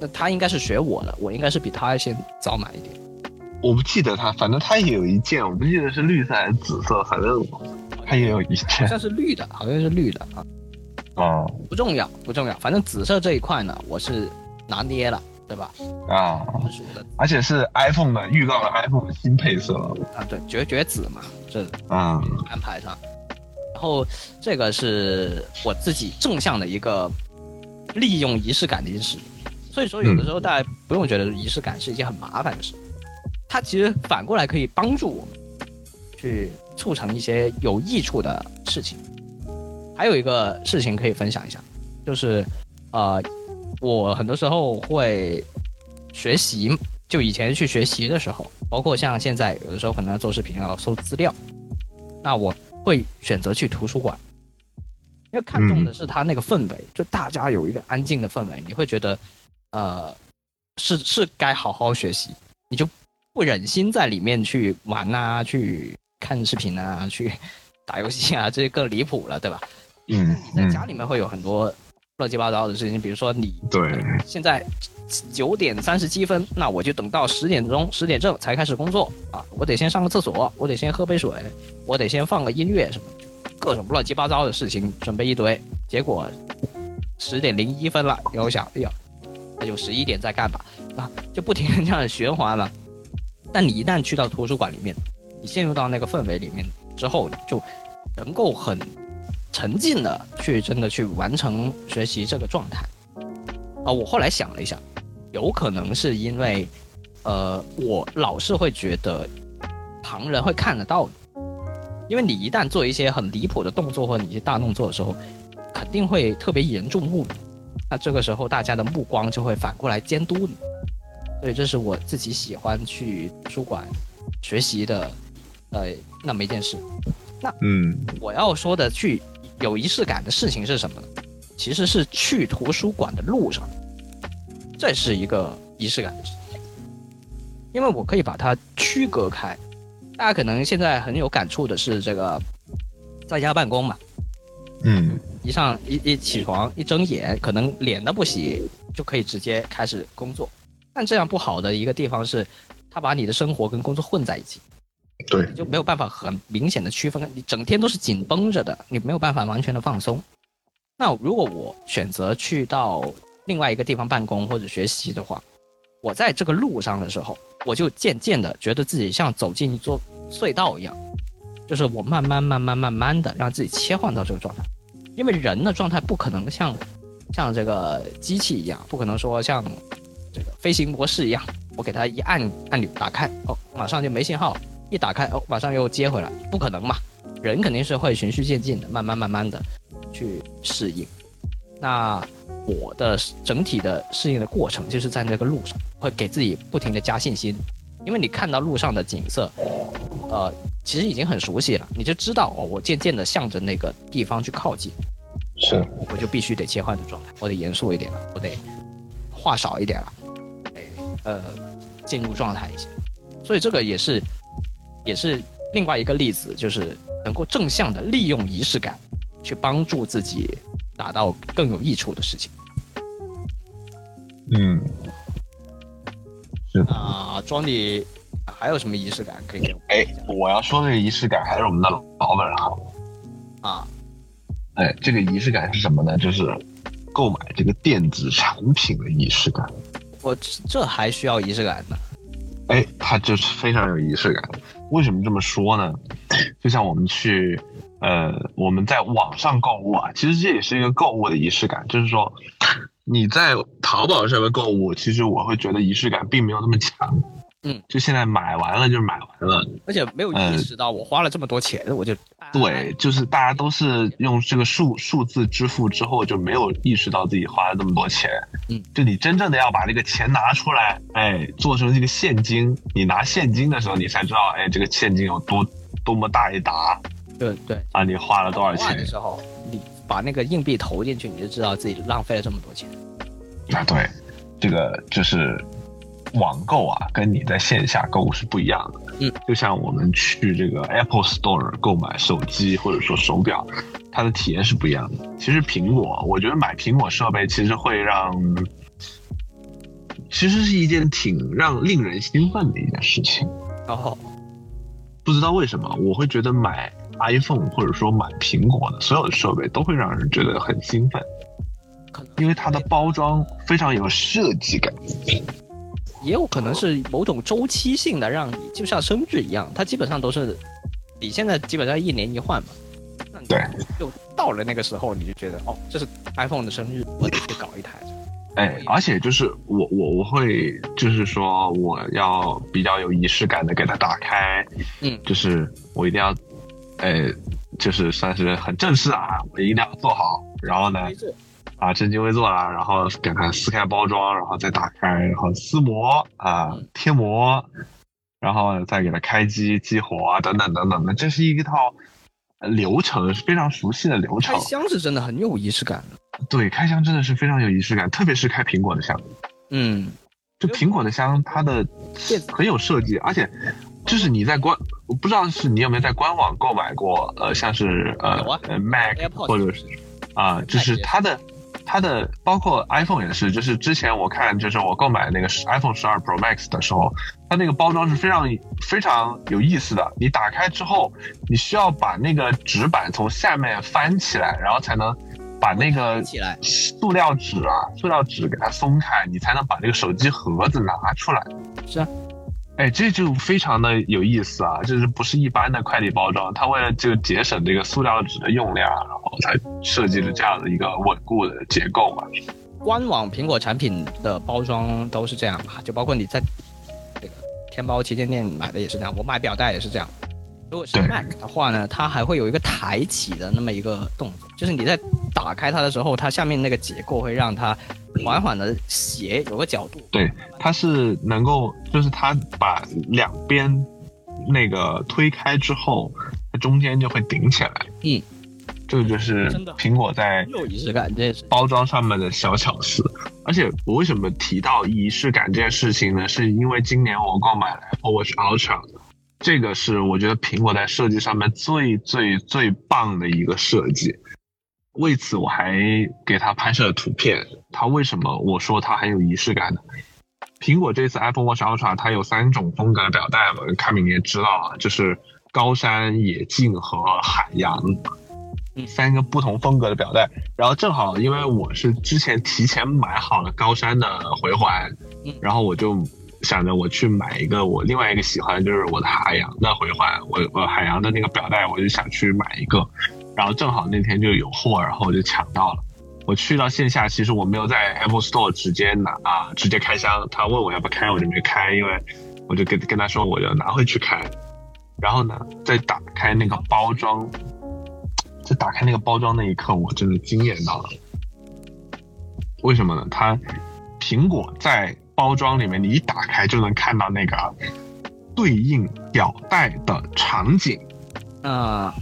那他应该是学我的，我应该是比他先早买一点。我不记得他，反正他也有一件，我不记得是绿色还是紫色，反正他也有一件，好像是绿的，好像是绿的啊。啊，不重要不重要，反正紫色这一块呢，我是拿捏了。对吧？啊，而且是 iPhone 的预告了 iPhone 的新配色啊，对，绝绝子嘛，这啊安排上。然后这个是我自己正向的一个利用仪式感的一件事，所以说有的时候大家不用觉得仪式感是一件很麻烦的事，它其实反过来可以帮助我们去促成一些有益处的事情。还有一个事情可以分享一下，就是呃。我很多时候会学习，就以前去学习的时候，包括像现在有的时候可能要做视频要搜资料，那我会选择去图书馆，因为看重的是它那个氛围，就大家有一个安静的氛围，你会觉得，呃，是是该好好学习，你就不忍心在里面去玩啊，去看视频啊，去打游戏啊，这些更离谱了，对吧？嗯，在家里面会有很多。乱七八糟的事情，比如说你对现在九点三十七分，那我就等到十点钟十点正才开始工作啊！我得先上个厕所，我得先喝杯水，我得先放个音乐什么，各种乱七八糟的事情准备一堆，结果十点零一分了，然后想，哎呀，那就十一点再干吧，啊，就不停的这样循环了。但你一旦去到图书馆里面，你陷入到那个氛围里面之后，就能够很。沉浸的去真的去完成学习这个状态，啊，我后来想了一下，有可能是因为，呃，我老是会觉得旁人会看得到因为你一旦做一些很离谱的动作或者一些大动作的时候，肯定会特别引人注目，那这个时候大家的目光就会反过来监督你，所以这是我自己喜欢去图书馆学习的，呃，那么一件事。那嗯，我要说的去。有仪式感的事情是什么呢？其实是去图书馆的路上，这是一个仪式感的事情，因为我可以把它区隔开。大家可能现在很有感触的是这个在家办公嘛，嗯，一上一一起床一睁眼，可能脸都不洗就可以直接开始工作，但这样不好的一个地方是，它把你的生活跟工作混在一起。对，你就没有办法很明显的区分，你整天都是紧绷着的，你没有办法完全的放松。那如果我选择去到另外一个地方办公或者学习的话，我在这个路上的时候，我就渐渐的觉得自己像走进一座隧道一样，就是我慢慢慢慢慢慢的让自己切换到这个状态，因为人的状态不可能像像这个机器一样，不可能说像这个飞行模式一样，我给它一按按钮打开，哦，马上就没信号。一打开哦，马上又接回来，不可能嘛？人肯定是会循序渐进的，慢慢慢慢的去适应。那我的整体的适应的过程，就是在那个路上，会给自己不停的加信心，因为你看到路上的景色，呃，其实已经很熟悉了，你就知道哦，我渐渐的向着那个地方去靠近。是，我就必须得切换的状态，我得严肃一点了，我得话少一点了，得呃进入状态一些。所以这个也是。也是另外一个例子，就是能够正向的利用仪式感，去帮助自己达到更有益处的事情。嗯，是的啊，庄里还有什么仪式感可以给我？哎，我要说的仪式感还是我们的老本行啊。哎，这个仪式感是什么呢？就是购买这个电子产品的仪式感。我这还需要仪式感呢？哎，它就是非常有仪式感。为什么这么说呢？就像我们去，呃，我们在网上购物啊，其实这也是一个购物的仪式感。就是说，你在淘宝上面购物，其实我会觉得仪式感并没有那么强。嗯，就现在买完了就买完了，而且没有意识到我花了这么多钱，我就对，就是大家都是用这个数数字支付之后，就没有意识到自己花了这么多钱。嗯，就你真正的要把这个钱拿出来，哎，做成这个现金，你拿现金的时候，你才知道，哎，这个现金有多多么大一沓。对对啊，你花了多少钱的时候，你把那个硬币投进去，你就知道自己浪费了这么多钱。啊，对，这个就是。网购啊，跟你在线下购物是不一样的。嗯，就像我们去这个 Apple Store 购买手机或者说手表，它的体验是不一样的。其实苹果，我觉得买苹果设备其实会让，其实是一件挺让令人兴奋的一件事情。哦，不知道为什么，我会觉得买 iPhone 或者说买苹果的所有的设备都会让人觉得很兴奋，因为它的包装非常有设计感。也有可能是某种周期性的，让你就像生日一样，它基本上都是，你现在基本上一年一换嘛。对。就到了那个时候，你就觉得哦，这是 iPhone 的生日，我得去搞一台。哎，而且就是我我我会就是说我要比较有仪式感的给它打开，嗯，就是我一定要，哎，就是算是很正式啊，我一定要做好，然后呢。啊，正襟危坐啦，然后给它撕开包装，然后再打开，然后撕膜啊，贴膜，然后再给它开机激活啊，等等等等的，这是一套流程，是非常熟悉的流程。开箱是真的很有仪式感的。对，开箱真的是非常有仪式感，特别是开苹果的箱。嗯，就苹果的箱，它的很有设计，而且就是你在官，我不知道是你有没有在官网购买过，呃，像是呃 Mac 或者是啊，就是它的。它的包括 iPhone 也是，就是之前我看，就是我购买那个 iPhone 十二 Pro Max 的时候，它那个包装是非常非常有意思的。你打开之后，你需要把那个纸板从下面翻起来，然后才能把那个塑料纸啊，塑料纸给它松开，你才能把那个手机盒子拿出来。是啊。哎，这就非常的有意思啊！就是不是一般的快递包装，它为了就节省这个塑料纸的用量，然后才设计了这样的一个稳固的结构嘛。官网苹果产品的包装都是这样吧？就包括你在这个天猫旗舰店买的也是这样，我买表带也是这样。如果是 Mac 的话呢，它还会有一个抬起的那么一个动作，就是你在打开它的时候，它下面那个结构会让它缓缓的斜，有个角度。对，它是能够，就是它把两边那个推开之后，它中间就会顶起来。嗯，这个就是苹果在有仪式感，这是包装上面的小巧思。而且我为什么提到仪式感这件事情呢？是因为今年我购买了 Apple Watch Ultra。这个是我觉得苹果在设计上面最最最棒的一个设计，为此我还给他拍摄了图片。他为什么我说它很有仪式感呢？苹果这次 Apple Watch Ultra 它有三种风格的表带嘛，看明也知道啊，就是高山、野径和海洋，三个不同风格的表带。然后正好因为我是之前提前买好了高山的回环，然后我就。想着我去买一个我另外一个喜欢就是我的海洋的回环，我我海洋的那个表带，我就想去买一个，然后正好那天就有货，然后我就抢到了。我去到线下，其实我没有在 Apple Store 直接拿啊，直接开箱。他问我要不要开，我就没开，因为我就跟跟他说我要拿回去开。然后呢，在打开那个包装，在打开那个包装那一刻，我真的惊艳到了。为什么呢？它苹果在。包装里面，你一打开就能看到那个对应表带的场景。啊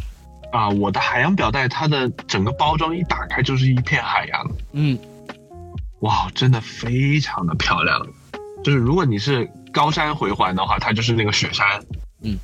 啊！我的海洋表带，它的整个包装一打开就是一片海洋。嗯，哇，真的非常的漂亮。就是如果你是高山回环的话，它就是那个雪山。嗯。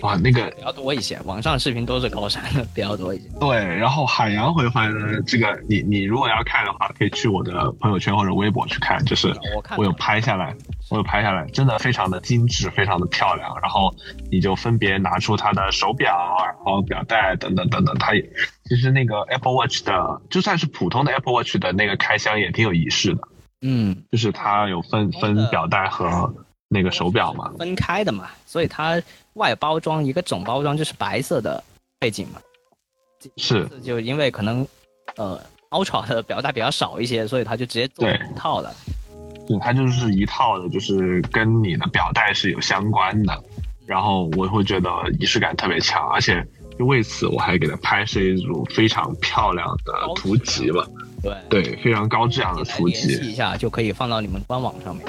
哇，那个比较多一些，网上视频都是高山的比较多一些。对，然后海洋回环呢，这个你你如果要看的话，可以去我的朋友圈或者微博去看，就是我有拍下来，我有拍下来，真的非常的精致，非常的漂亮。然后你就分别拿出它的手表，然后表带等等等等，它也其实那个 Apple Watch 的，就算是普通的 Apple Watch 的那个开箱也挺有仪式的。嗯，就是它有分分表带和那个手表嘛，分开的嘛，所以它。外包装一个总包装就是白色的背景嘛，是就因为可能呃 Ultra 的表带比较少一些，所以它就直接做对一套的。对，它就是一套的，就是跟你的表带是有相关的。然后我会觉得仪式感特别强，而且就为此我还给它拍摄一组非常漂亮的图集吧，对对，非常高质量的图集联系集。一下就可以放到你们官网上面。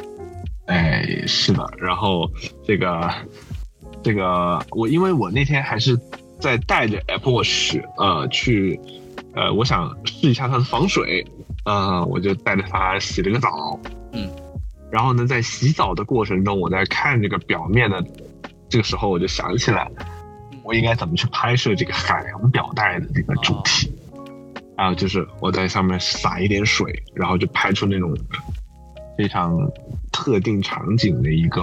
哎，是的，然后这个这个我因为我那天还是在带着 Apple Watch 呃去呃我想试一下它的防水，呃我就带着它洗了个澡，嗯，然后呢在洗澡的过程中，我在看这个表面的这个时候，我就想起来我应该怎么去拍摄这个海洋表带的这个主题。还有就是我在上面撒一点水，然后就拍出那种非常特定场景的一个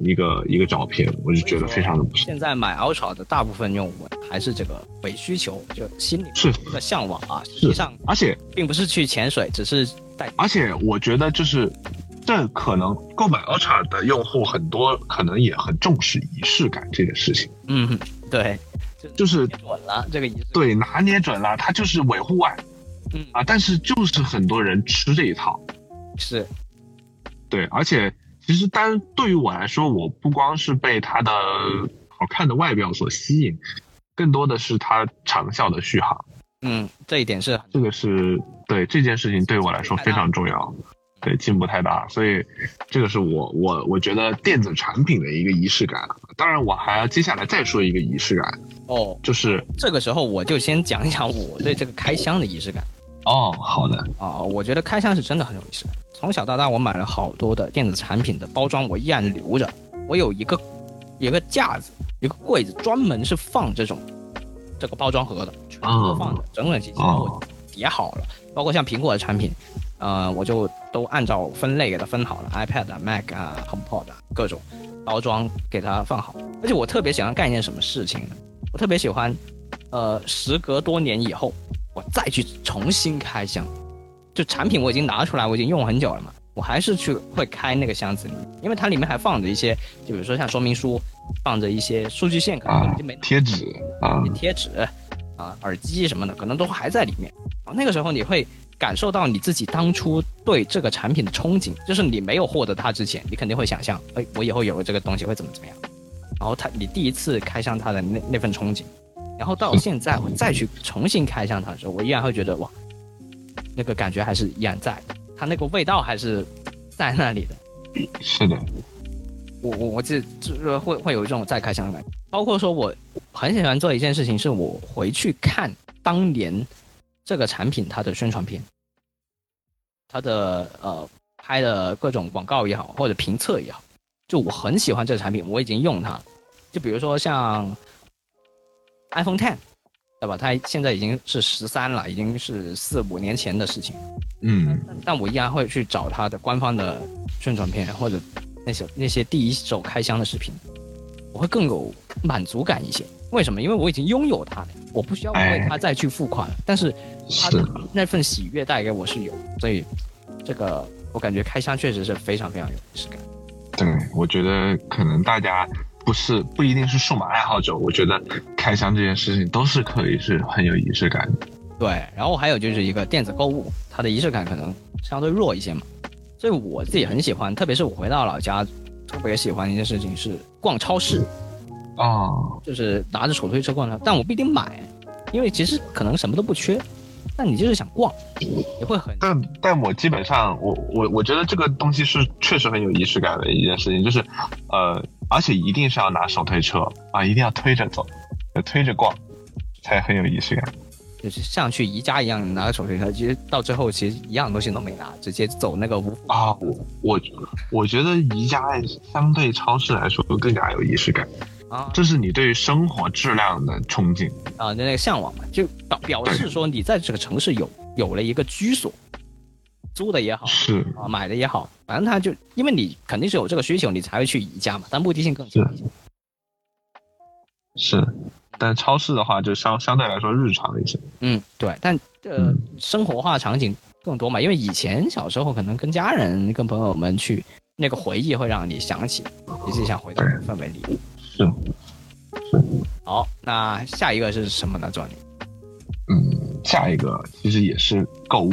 一个一个照片，我就觉得非常的不错。现在买 Ultra 的大部分用户还是这个伪需求，就心里是的向往啊，实际上而且并不是去潜水，只是带而且我觉得就是这可能购买 Ultra 的用户很多，可能也很重视仪式感这件事情，嗯，对，就是准了这个仪式。对拿捏准了，它就是伪户外嗯啊，但是就是很多人吃这一套。是对，而且其实单对于我来说，我不光是被它的好看的外表所吸引，更多的是它长效的续航。嗯，这一点是这个是对这件事情对我来说非常重要，对进步太大，所以这个是我我我觉得电子产品的一个仪式感。当然，我还要接下来再说一个仪式感，哦。就是这个时候我就先讲一讲我对这个开箱的仪式感哦，好的，啊，我觉得开箱是真的很有仪式感。从小到大，我买了好多的电子产品的包装，我依然留着。我有一个一个架子，一个柜子，专门是放这种这个包装盒的，全部都放着，整整齐齐的，叠好了。包括像苹果的产品，呃，我就都按照分类给它分好了，iPad 啊、Mac 啊、HomePod 啊各种包装给它放好。而且我特别喜欢干一件什么事情呢？我特别喜欢，呃，时隔多年以后，我再去重新开箱。就产品我已经拿出来，我已经用很久了嘛，我还是去会开那个箱子里面，因为它里面还放着一些，就比如说像说明书，放着一些数据线，可能啊已经没贴纸啊，贴纸啊、耳机什么的，可能都还在里面。啊，那个时候你会感受到你自己当初对这个产品的憧憬，就是你没有获得它之前，你肯定会想象，哎，我以后有了这个东西会怎么怎么样。然后它，你第一次开箱它的那那份憧憬，然后到现在我再去重新开箱它的时候，我依然会觉得哇，那个感觉还是依然在，它那个味道还是在那里的。是的，我我我这这会会有一种再开箱的感觉，包括说我很喜欢做一件事情，是我回去看当年这个产品它的宣传片，它的呃拍的各种广告也好，或者评测也好，就我很喜欢这个产品，我已经用它了。就比如说像 iPhone Ten，对吧？他现在已经是十三了，已经是四五年前的事情。嗯，但我依然会去找他的官方的宣传片或者那些那些第一手开箱的视频，我会更有满足感一些。为什么？因为我已经拥有它了，我不需要为它再去付款了。但是它是的那份喜悦带给我是有，所以这个我感觉开箱确实是非常非常有仪式感。对，我觉得可能大家不是不一定是数码爱好者，我觉得开箱这件事情都是可以是很有仪式感的。对，然后还有就是一个电子购物，它的仪式感可能相对弱一些嘛，所以我自己很喜欢，特别是我回到老家，特别喜欢一件事情是逛超市。哦，就是拿着手推车逛它，但我不一定买，因为其实可能什么都不缺，但你就是想逛，也会很但但我基本上，我我我觉得这个东西是确实很有仪式感的一件事情，就是，呃，而且一定是要拿手推车啊，一定要推着走，推着逛，才很有仪式感。就是像去宜家一样拿个手推车，其实到最后其实一样东西都没拿，直接走那个无啊，我我我觉得宜家相对超市来说更加有仪式感，啊这是你对于生活质量的憧憬。啊那个向往嘛，就表表示说你在这个城市有有了一个居所，租的也好是啊买的也好，反正他就因为你肯定是有这个需求，你才会去宜家嘛，但目的性更强一些。是，但超市的话就相相对来说日常一些。嗯，对，但呃，嗯生活化场景更多嘛，因为以前小时候可能跟家人、跟朋友们去，那个回忆会让你想起，你自己想回到那个氛围里。是好，那下一个是什么呢，Johnny？嗯，下一个其实也是购物，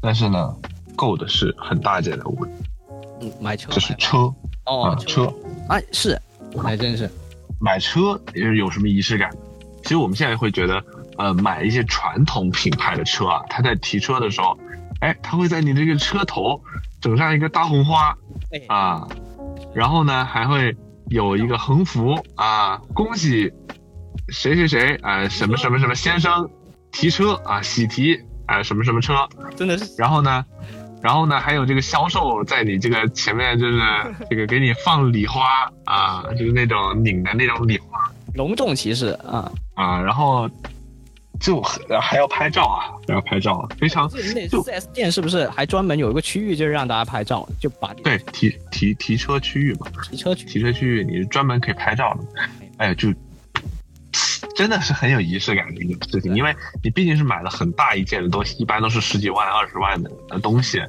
但是呢，购的是很大件的物，嗯，买车，就是车。哦啊，车。哎，是，还真是，买车有有什么仪式感？其实我们现在会觉得，呃，买一些传统品牌的车啊，他在提车的时候，哎，他会在你这个车头整上一个大红花。哎，啊，然后呢还会有一个横幅啊，恭喜谁谁谁啊、什么什么什么先生提车啊，喜提啊、什么什么车，真的是然后呢，然后呢，还有这个销售在你这个前面，就是 [LAUGHS] 这个给你放礼花啊，就是那种拧的那种礼花。隆重其事啊！啊，然后就还要拍照啊，还要拍照，非常就 4S 店是不是还专门有一个区域，就是让大家拍照，就把对提提提车区域嘛，提车区提车区域你是专门可以拍照的，哎，就 [LAUGHS] 真的是很有仪式感的一个事情，因为你毕竟是买了很大一件的东西，一般都是十几万、二十万的的东西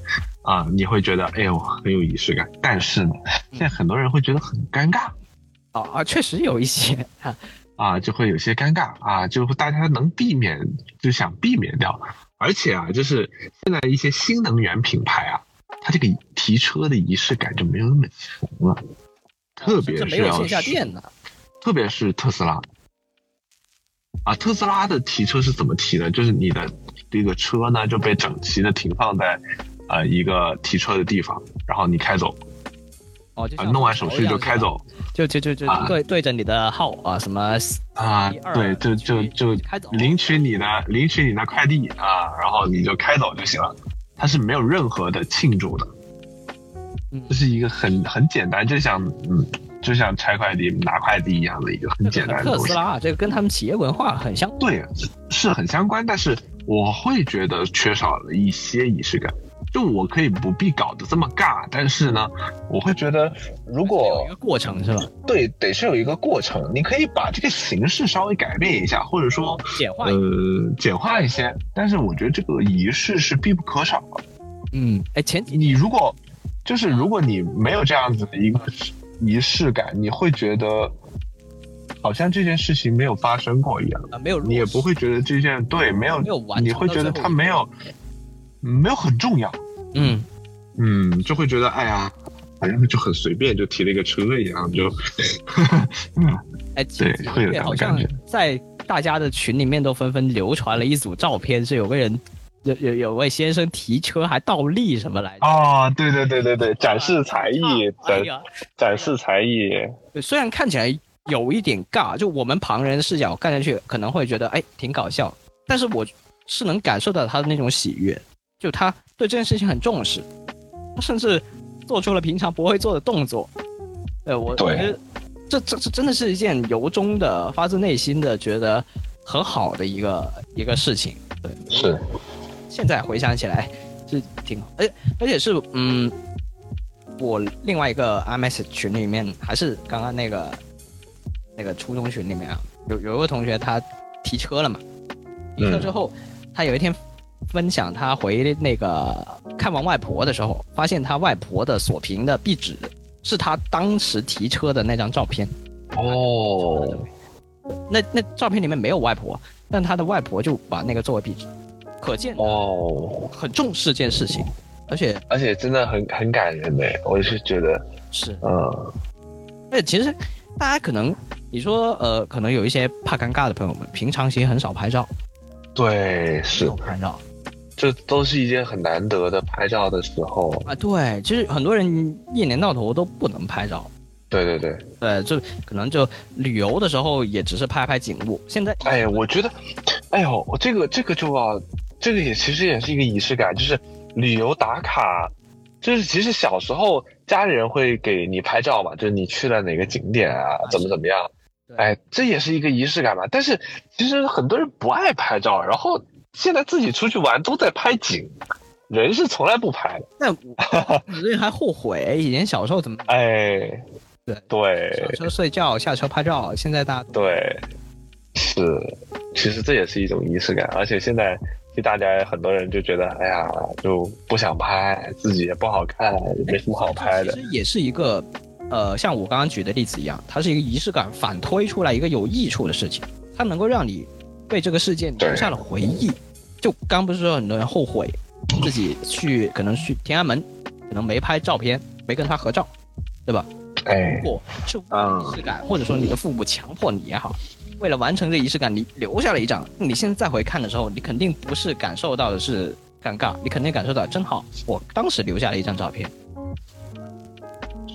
啊，你会觉得哎呦很有仪式感，但是呢，现在很多人会觉得很尴尬。啊啊，确实有一些啊，[LAUGHS] 啊，就会有些尴尬啊，就大家能避免就想避免掉，而且啊，就是现在一些新能源品牌啊，它这个提车的仪式感就没有那么强了，特别是要有线下店呢。特别是特斯拉，啊，特斯拉的提车是怎么提的？就是你的这个车呢就被整齐的停放在呃一个提车的地方，然后你开走，哦，就啊，弄完手续就开走就就就就啊对对着你的号啊，什么啊对，就就就开走领取你的领取你的快递啊，然后你就开走就行了，它是没有任何的庆祝的，嗯。这是一个很很简单，就像嗯，就像拆快递拿快递一样的一个很简单的东西。特斯拉啊，这个跟他们企业文化很相。对，是很相关，但是我会觉得缺少了一些仪式感。就我可以不必搞得这么尬，但是呢，我会觉得如有果一个过程是吧？对得是有一个过程，你可以把这个形式稍微改变一下，或者说简化。呃简化一些。但是我觉得这个仪式是必不可少的。嗯，哎，前提你如果就是如果你没有这样子的一个仪式感，你会觉得好像这件事情没有发生过一样。啊没有，你也不会觉得这件对没有没有完成你会觉得它没有没有很重要，嗯，嗯，就会觉得哎呀，好像就很随便就提了一个车一样，就嗯 [LAUGHS] 哎，对会有月好像这样的感觉在大家的群里面都纷纷流传了一组照片，是有个人有有有位先生提车还倒立什么来着？哦，对对对对对，展示才艺，展哎，展示才艺，虽然看起来有一点尬，就我们旁人的视角看上去可能会觉得哎挺搞笑，但是我是能感受到他的那种喜悦，就他对这件事情很重视，他甚至做出了平常不会做的动作。呃，我对我觉得这这这真的是一件由衷的、发自内心的觉得很好的一个一个事情。对，是现在回想起来是挺好，而且而且是嗯，我另外一个 iMessage 群里面，还是刚刚那个那个初中群里面啊，有有一个同学他提车了嘛，提车之后，他有一天分享他回那个看望外婆的时候，发现他外婆的锁屏的壁纸是他当时提车的那张照片。哦，那那照片里面没有外婆，但他的外婆就把那个作为壁纸，可见哦，很重视这件事情，而且而且真的很很感人呢，我是觉得，是，嗯，而且其实大家可能你说呃，可能有一些怕尴尬的朋友们，平常其实很少拍照，对，是。拍照。这都是一件很难得的拍照的时候，啊。对，其实很多人一年到头都不能拍照，对对对。对，就可能就旅游的时候也只是拍拍景物。现在哎，我觉得，哎呦，我这个这个就要，这个也其实也是一个仪式感，就是旅游打卡，就是其实小时候家里人会给你拍照嘛，就是你去了哪个景点啊，怎么怎么样，对。哎，这也是一个仪式感嘛。但是其实很多人不爱拍照，然后现在自己出去玩都在拍景，人是从来不拍的，那我有的人还后悔以前小时候怎么哎，对对。上车睡觉，下车拍照，现在大家都对，是，其实这也是一种仪式感，而且现在其实大家很多人就觉得，哎呀，就不想拍，自己也不好看，也没什么好拍的其，实也是一个呃，像我刚刚举的例子一样，它是一个仪式感反推出来一个有益处的事情，它能够让你为这个事件留下了回忆。就刚不是说很多人后悔自己去可能去天安门，可能没拍照片，没跟他合照，对吧？哎如，果是仪式感，或者说你的父母强迫你也好，为了完成这仪式感，你留下了一张，你现在再回看的时候，你肯定不是感受到的是尴尬，你肯定感受到真好，我当时留下了一张照片。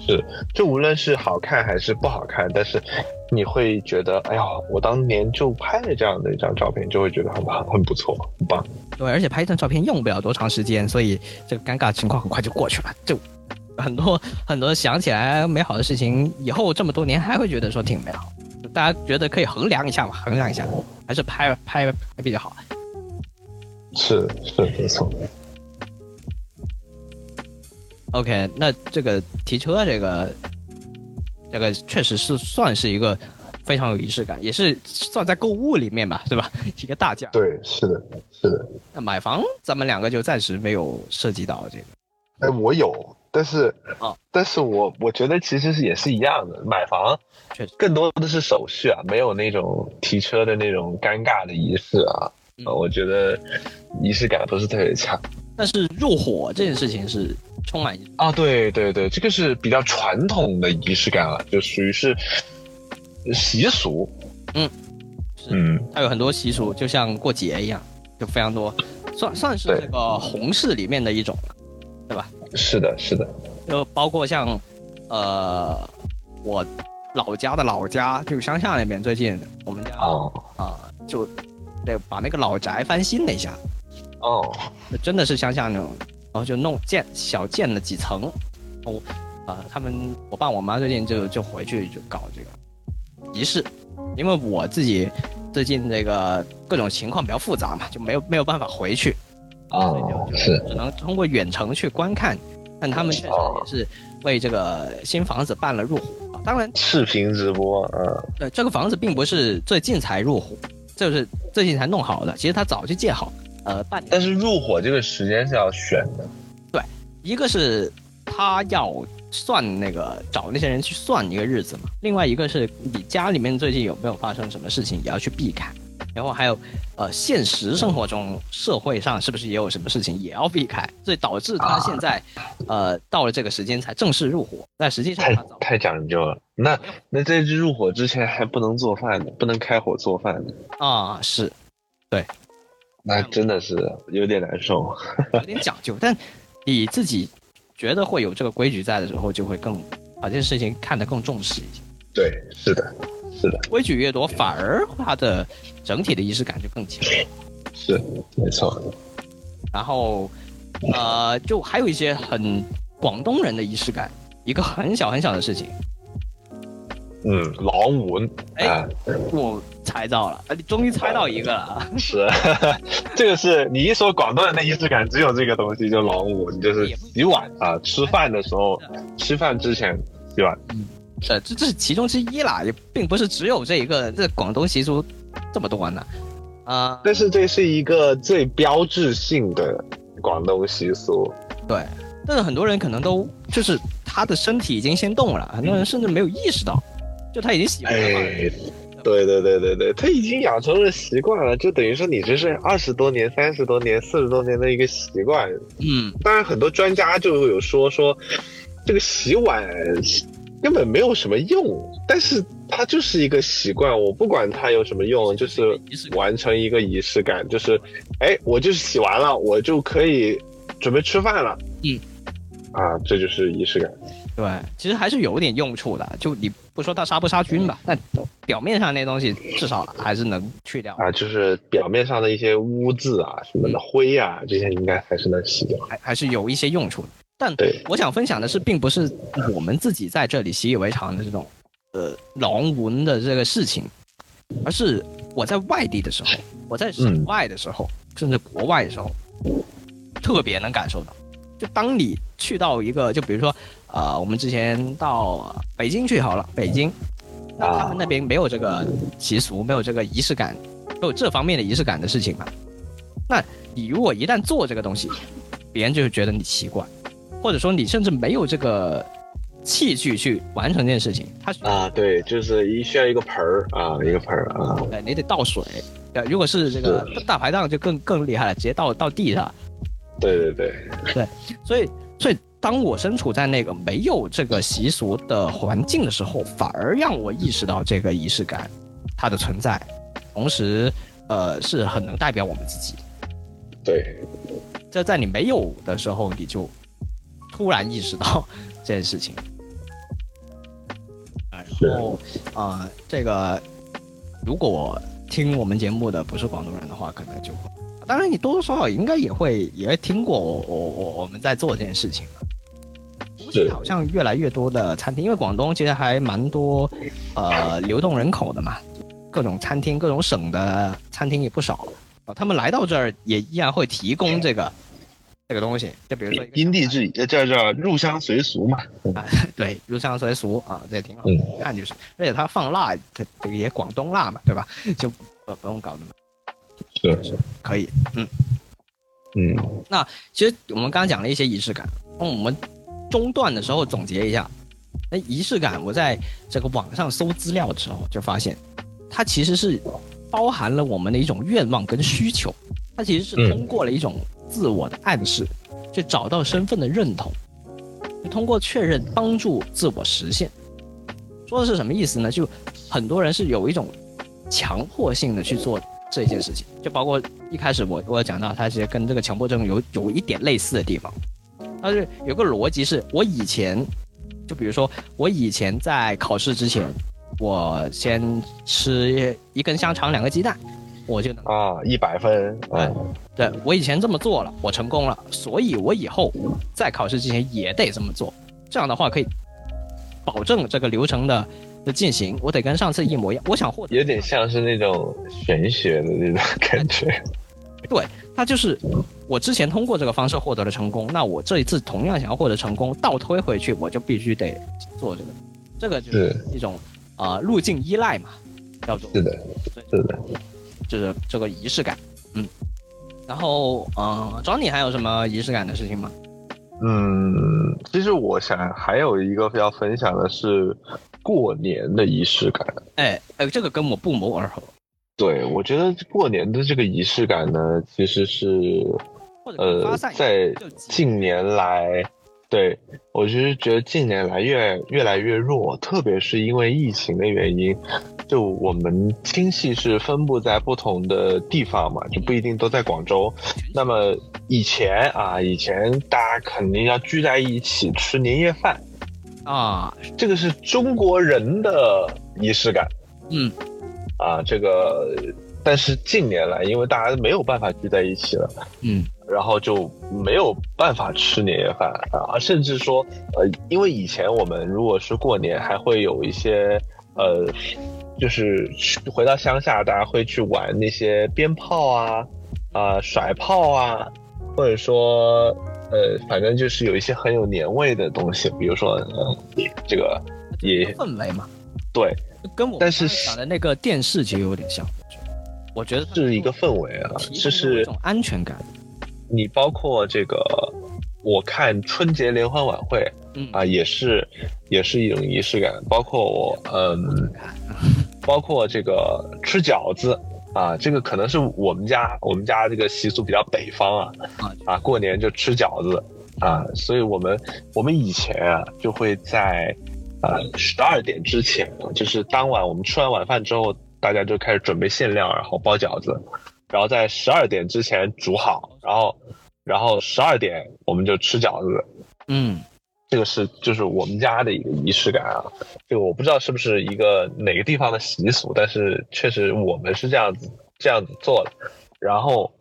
是，就无论是好看还是不好看，但是你会觉得，哎呀，我当年就拍了这样的一张照片，就会觉得很很很不错，很棒。对，而且拍一张照片用不了多长时间，所以这个尴尬情况很快就过去了。就很多很多想起来美好的事情，以后这么多年还会觉得说挺美好。大家觉得可以衡量一下嘛？衡量一下，还是拍拍拍比较好。是是没错。OK，那这个提车这个，这个确实是算是一个非常有仪式感，也是算在购物里面吧，对吧？[LAUGHS] 一个大件。对，是的，是的。那买房，咱们两个就暂时没有涉及到这个。哎，我有，但是，啊但是我我觉得其实是也是一样的，买房确实更多的是手续啊，没有那种提车的那种尴尬的仪式啊。嗯呃我觉得仪式感不是特别强但是入伙这件事情是充满啊。对对对，这个是比较传统的仪式感了，就属于是习俗。嗯，是嗯，它有很多习俗，就像过节一样，就非常多，算算是对这个红事里面的一种，对吧？是的，是的。就包括像，呃，我老家的老家，就乡下那边，最近我们家啊、哦就得把那个老宅翻新了一下，哦，就真的是乡下那种，然后就弄建小建了几层，哦，啊、他们我爸我妈最近就就回去就搞这个。仪式，因为我自己最近这个各种情况比较复杂嘛，就没有没有办法回去，所以哦，就是只能通过远程去观看，但他们确实也是为这个新房子办了入伙。啊当然，视频直播，嗯，对，这个房子并不是最近才入伙，就是最近才弄好的，其实他早就建好，呃，半年。但是入伙这个时间是要选的。对一个是他要算那个找那些人去算一个日子嘛，另外一个是你家里面最近有没有发生什么事情也要去避开，然后还有呃现实生活中社会上是不是也有什么事情也要避开，所以导致他现在呃到了这个时间才正式入伙，但实际上太太讲究了。那那在这入伙之前还不能做饭呢，不能开火做饭呢，啊是对那真的是有点难受。[LAUGHS] 有点讲究，但你自己觉得会有这个规矩在的时候，就会更把这件事情看得更重视一些。对，是的，是的，规矩越多，反而它的整体的仪式感就更强。是没错。然后，呃，就还有一些很广东人的仪式感，一个很小很小的事情，嗯，狼纹哎啊，我猜到了，啊，你终于猜到一个了啊！是，[LAUGHS] 这个是你一说广东人的仪式感，只有这个东西，就狼纹，就是洗碗啊，吃饭的时候，吃饭之前洗碗。呃，这这是其中之一啦，也并不是只有这一个，这广东习俗这么多呢。啊、但是这是一个最标志性的广东习俗。对，但是很多人可能都就是他的身体已经先动了，很多人甚至没有意识到，就他已经喜欢了。哎，对对对对对，他已经养成了习惯了，就等于说你这是二十多年、三十多年、四十多年的一个习惯。嗯，当然，很多专家就有说说，这个洗碗根本没有什么用，但是它就是一个习惯。我不管它有什么用，就是完成一个仪式感，就是，哎，我就是洗完了，我就可以准备吃饭了。嗯，啊，这就是仪式感。对，其实还是有点用处的。就你不说它杀不杀菌吧，但表面上那东西至少还是能去掉，啊，就是表面上的一些污渍啊、什么的灰啊，这些应该还是能洗掉。还还是有一些用处的。但我想分享的是，并不是我们自己在这里习以为常的这种呃龙纹的这个事情，而是我在外地的时候，我在省外的时候，甚至国外的时候，特别能感受到。就当你去到一个，就比如说，呃，我们之前到北京去好了，北京，那他们那边没有这个习俗，没有这个仪式感，没有这方面的仪式感的事情嘛。那你如果一旦做这个东西，别人就会觉得你奇怪，或者说你甚至没有这个器具去完成这件事情，它啊，对，就是一需要一个盆儿啊，一个盆儿啊，对你得倒水，呃，如果是这个大排档就更更厉害了，直接倒倒地上。对对对对，所以，所以当我身处在那个没有这个习俗的环境的时候，反而让我意识到这个仪式感它的存在，同时，呃，是很能代表我们自己。对，这在你没有的时候，你就突然意识到这件事情。啊，然后啊、这个如果听我们节目的不是广东人的话，可能就会，当然你多多少少应该也会也会听过我我我我们在做这件事情吧。是好像越来越多的餐厅，因为广东其实还蛮多呃流动人口的嘛，各种餐厅、各种省的餐厅也不少啊。他们来到这儿也依然会提供这个这个东西，就比如说因地制宜，呃叫叫入乡随俗嘛。对入乡随俗啊，这也挺好嗯看，就是而且它放辣，它这个也广东辣嘛，对吧？就不不用搞那么是是，可以。嗯嗯。那，其实我们刚刚讲了一些仪式感，那我们中段的时候总结一下，那仪式感，我在这个网上搜资料的时候就发现，它其实是包含了我们的一种愿望跟需求，它其实是嗯通过了一种自我的暗示，去找到身份的认同，通过确认帮助自我实现。说的是什么意思呢？就很多人是有一种强迫性的去做这件事情，就包括一开始我我讲到，它其实跟这个强迫症有有一点类似的地方。但是有个逻辑是，我以前就比如说我以前在考试之前，我先吃一根香肠两个鸡蛋，我就能啊，一百分，哎嗯，对我以前这么做了，我成功了，所以我以后在考试之前也得这么做。这样的话可以保证这个流程的的进行，我得跟上次一模一样。我想获得有点像是那种玄学的那种感觉。[LAUGHS] 对它就是我之前通过这个方式获得了成功，那我这一次同样想要获得成功，倒推回去我就必须得做这个，这个就是一种啊、呃路径依赖嘛，叫做是的，是的。就是这个仪式感，嗯。然后，呃，找你还有什么仪式感的事情吗？嗯，其实我想还有一个要分享的是过年的仪式感。哎，哎，这个跟我不谋而合，对，我觉得过年的这个仪式感呢，其实是呃，在近年来，对我其实觉得近年来越越来越弱，特别是因为疫情的原因，就我们亲戚是分布在不同的地方嘛，就不一定都在广州。那么以前啊，以前大家肯定要聚在一起吃年夜饭，啊，这个是中国人的仪式感。嗯，啊，这个，但是近年来，因为大家没有办法聚在一起了，嗯，然后就没有办法吃年夜饭啊，甚至说，呃，因为以前我们如果是过年，还会有一些，呃，就是去回到乡下，大家会去玩那些鞭炮啊，啊、甩炮啊，或者说，呃，反正就是有一些很有年味的东西，比如说，呃，这个也氛围嘛，对，跟我但是刚才讲的那个电视其实有点像，我觉得是一个氛围啊，提就供一种安全感，你包括这个，我看春节联欢晚会嗯。啊，也是也是一种仪式感。包括我，嗯，[LAUGHS] 包括这个吃饺子啊，这个可能是我们家我们家这个习俗比较北方啊啊，啊，过年就吃饺子啊，所以我们我们以前啊就会在啊十二点之前，就是当晚我们吃完晚饭之后，大家就开始准备馅料，然后包饺子，然后在十二点之前煮好，然后然后十二点我们就吃饺子，嗯，这个是就是我们家的一个仪式感啊，这个我不知道是不是一个哪个地方的习俗，但是确实我们是这样子这样子做的。然后，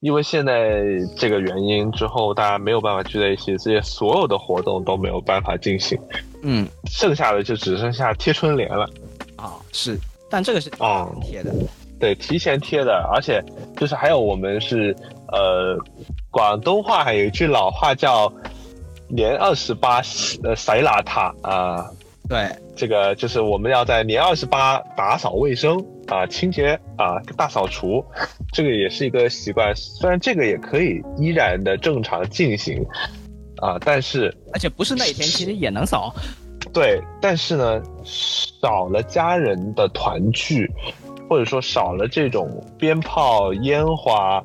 因为现在这个原因之后，大家没有办法聚在一起，这些所有的活动都没有办法进行，嗯。剩下的就只剩下贴春联了。啊是，但这个是哦贴的，对，提前贴的，而且就是还有我们是呃，广东话还有一句老话叫“年二十八呃塞邋遢”啊，对，这个就是我们要在年二十八打扫卫生啊，清洁啊，大扫除，这个也是一个习惯。虽然这个也可以依然的正常进行啊，但是而且不是那一天其实也能扫，对，但是呢，少了家人的团聚，或者说少了这种鞭炮、烟花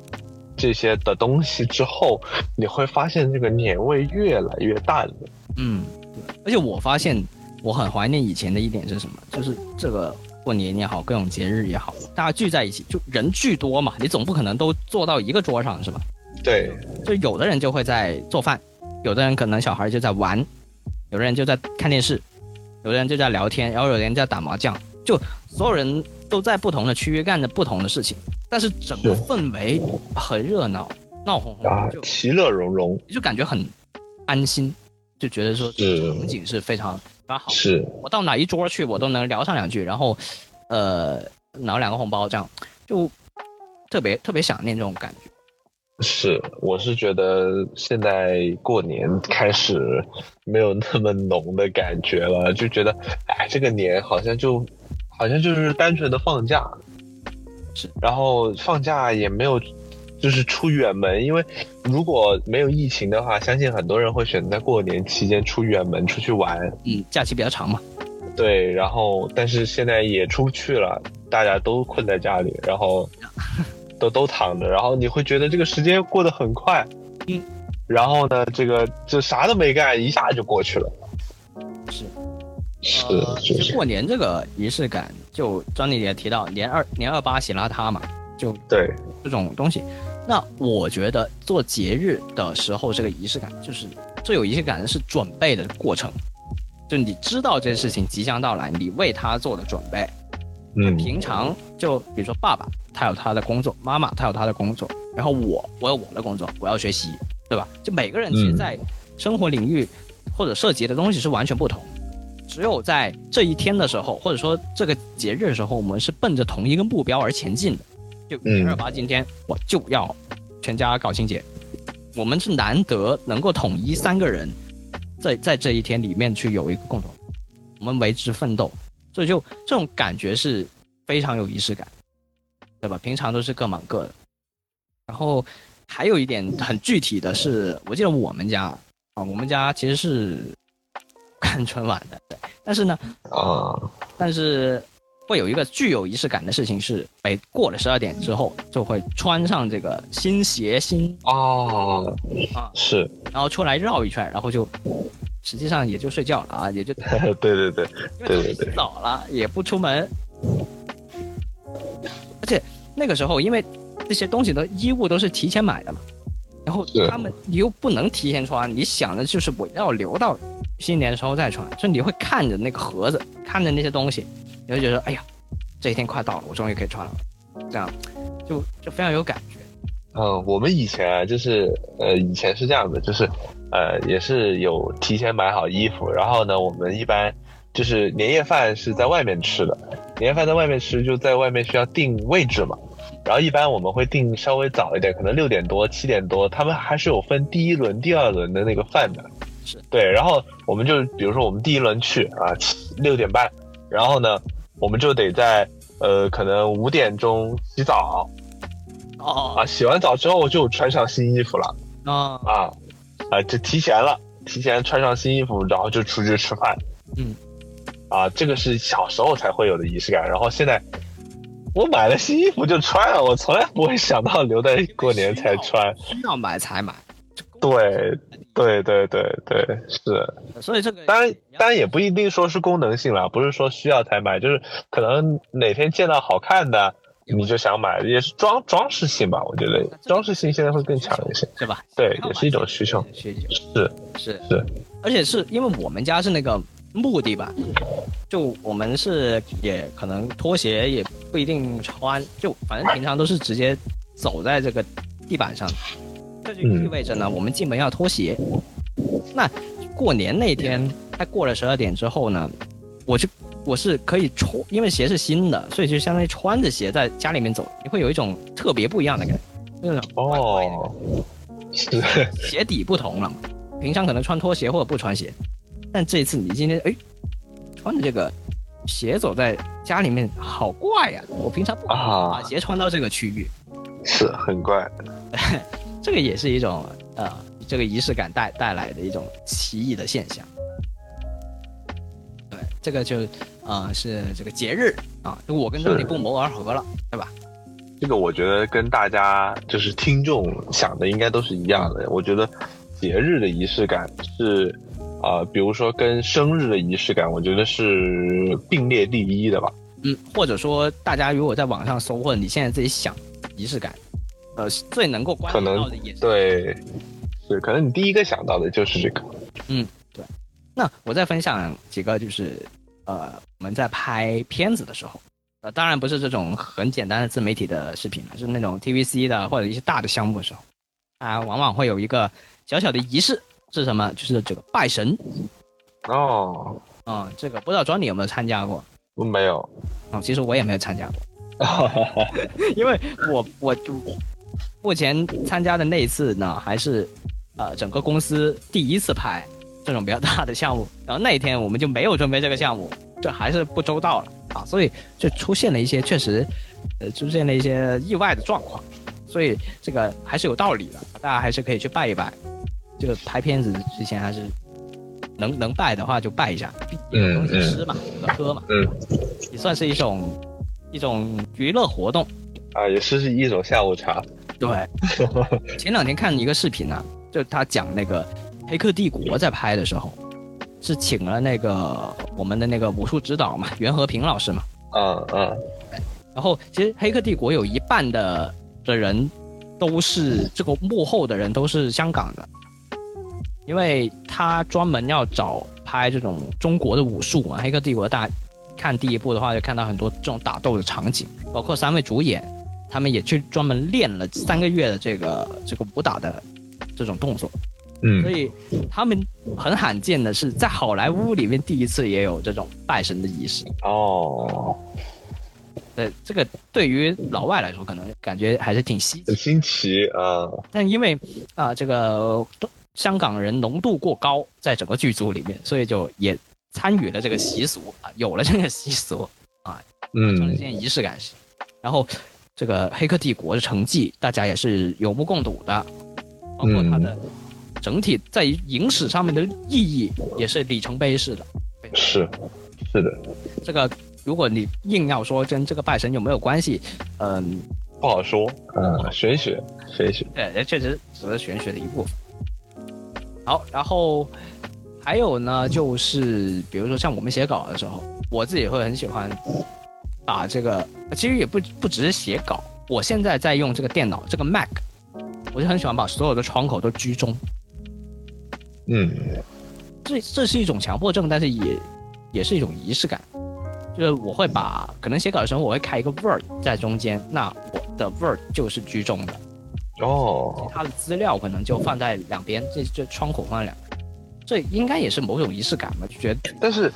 这些的东西之后，你会发现这个年味越来越淡了。嗯，对。而且我发现我很怀念以前的一点是什么？就是这个过年也好，各种节日也好，大家聚在一起，就人巨多嘛，你总不可能都坐到一个桌上是吧？对，就有的人就会在做饭，有的人可能小孩就在玩。有的人就在看电视，有的人就在聊天，然后有的人在打麻将，就所有人都在不同的区域干着不同的事情，但是整个氛围很热闹，闹哄哄，就其乐融融，就感觉很安心，就觉得说场景是非常非常好。是我到哪一桌去，我都能聊上两句，然后呃拿两个红包，这样就特别特别想念这种感觉。是，我是觉得现在过年开始没有那么浓的感觉了，就觉得，哎，这个年好像就，好像就是单纯的放假，是，然后放假也没有，就是出远门，因为如果没有疫情的话，相信很多人会选择在过年期间出远门出去玩，嗯，假期比较长嘛，对，然后但是现在也出不去了，大家都困在家里，然后。都都躺着，然后你会觉得这个时间过得很快，嗯，然后呢，这个就啥都没干，一下就过去了。是，是，其实过年这个仪式感，就张丽也提到年二年二八喜邋遢嘛，就对这种东西。那我觉得做节日的时候，这个仪式感就是最有仪式感的是准备的过程，就你知道这件事情即将到来，你为他做的准备。嗯，平常就比如说爸爸他有他的工作，妈妈他有他的工作，然后我我有我的工作，我要学习，对吧？就每个人其实在生活领域或者涉及的东西是完全不同，只有在这一天的时候，或者说这个节日的时候，我们是奔着同一个目标而前进的。就二八今天我就要全家搞清洁，我们是难得能够统一三个人在在这一天里面去有一个共同，我们为之奋斗。所以就这种感觉是非常有仪式感，对吧？平常都是各忙各的。然后还有一点很具体的是，我记得我们家啊，我们家其实是看春晚的，对。但是呢，啊，但是会有一个具有仪式感的事情是，每过了十二点之后，就会穿上这个新鞋新哦啊是，然后出来绕一圈，然后就。实际上也就睡觉了啊，也就 [LAUGHS] 对对对，对对对，早了也不出门，而且那个时候因为这些东西的衣物都是提前买的嘛，然后他们你又不能提前穿，你想的就是我要留到新年的时候再穿，就你会看着那个盒子，看着那些东西，你会觉得哎呀，这一天快到了，我终于可以穿了，这样就就非常有感觉。嗯，我们以前啊，就是呃，以前是这样的，就是。呃，也是有提前买好衣服，然后呢，我们一般就是年夜饭是在外面吃的，年夜饭在外面吃就在外面需要定位置嘛，然后一般我们会定稍微早一点，可能六点多、七点多，他们还是有分第一轮、第二轮的那个饭的，是对，然后我们就比如说我们第一轮去啊，六点半，然后呢，我们就得在呃可能五点钟洗澡，哦啊，洗完澡之后就穿上新衣服了，啊啊。啊，就提前了，提前穿上新衣服，然后就出去吃饭。嗯，啊，这个是小时候才会有的仪式感。然后现在，我买了新衣服就穿了，我从来不会想到留在过年才穿。需要买才买。对，对，对，对，对，是。所以这个当然，当然也不一定说是功能性了，不是说需要才买，就是可能哪天见到好看的。你就想买，也是装装饰性吧？我觉得装饰性现在会更强一些，是吧？对，也是一种需求。需求是是是，而且是因为我们家是那个木地板，就我们是也可能拖鞋也不一定穿，就反正平常都是直接走在这个地板上，这就意味着呢，我们进门要脱鞋。那过年那天，它过了十二点之后呢，我就。我是可以穿，因为鞋是新的，所以就相当于穿着鞋在家里面走，你会有一种特别不一样的感觉。那种哦，是 [LAUGHS] 鞋底不同了嘛？平常可能穿拖鞋或者不穿鞋，但这一次你今天哎穿的这个鞋走在家里面，好怪呀！我平常不把鞋穿到这个区域，是很怪。[LAUGHS] 这个也是一种呃，这个仪式感带带来的一种奇异的现象。对这个就呃是这个节日啊，就我跟这里不谋而合了，对吧？这个我觉得跟大家就是听众想的应该都是一样的。我觉得节日的仪式感是啊、比如说跟生日的仪式感，我觉得是并列第一的吧。嗯，或者说大家如果在网上搜，或者你现在自己想仪式感，呃，最能够关到的也是对，是可能你第一个想到的就是这个。嗯，对那我再分享几个，就是呃，我们在拍片子的时候，呃，当然不是这种很简单的自媒体的视频，是那种 TVC 的或者一些大的项目的时候，啊，往往会有一个小小的仪式，是什么？就是这个拜神。哦，啊、这个不知道庄你有没有参加过？没有。啊、其实我也没有参加过，[LAUGHS] 因为我我就目前参加的那一次呢，还是呃整个公司第一次拍这种比较大的项目，然后那一天我们就没有准备这个项目，这还是不周到了。啊，所以就出现了一些确实呃出现了一些意外的状况，所以这个还是有道理的，大家还是可以去拜一拜，就拍片子之前还是能能拜的话就拜一下，有嗯东西吃嘛，有个喝嘛，嗯，也算是一种一种娱乐活动。啊，也是一种下午茶。对，[LAUGHS] 前两天看一个视频啊，就他讲那个《黑客帝国》在拍的时候，是请了那个我们的那个武术指导嘛，袁和平老师嘛。嗯嗯，然后其实《黑客帝国》有一半的的人都是这个幕后的人都是香港的，因为他专门要找拍这种中国的武术嘛，《黑客帝国》大家看第一部的话，就看到很多这种打斗的场景，包括三位主演，他们也去专门练了三个月的这个这个武打的这种动作，嗯所以他们很罕见的是在好莱坞里面第一次也有这种拜神的仪式。哦，对，这个对于老外来说，可能感觉还是挺新奇很。新奇啊。但因为啊、这个香港人浓度过高，在整个剧组里面，所以就也参与了这个习俗啊，有了这个习俗，成了一嗯件仪式感。然后这个《黑客帝国》的成绩，大家也是有目共睹的，包括它的整体在影史上面的意义，也是里程碑式的。是，是的，这个如果你硬要说跟这个拜神有没有关系，嗯，不好说。嗯，玄学，玄学。对，确实只是玄学的一部分。好，然后还有呢，就是比如说像我们写稿的时候，我自己会很喜欢把这个，其实也不不只是写稿，我现在在用这个电脑，这个 Mac，我就很喜欢把所有的窗口都居中。嗯这这是一种强迫症，但是也也是一种仪式感。就是我会把可能写稿的时候，我会开一个 Word 在中间，那我的 Word 就是居中的。哦，他的资料可能就放在两边，这这窗口放在两边，这应该也是某种仪式感吧？就觉得但是，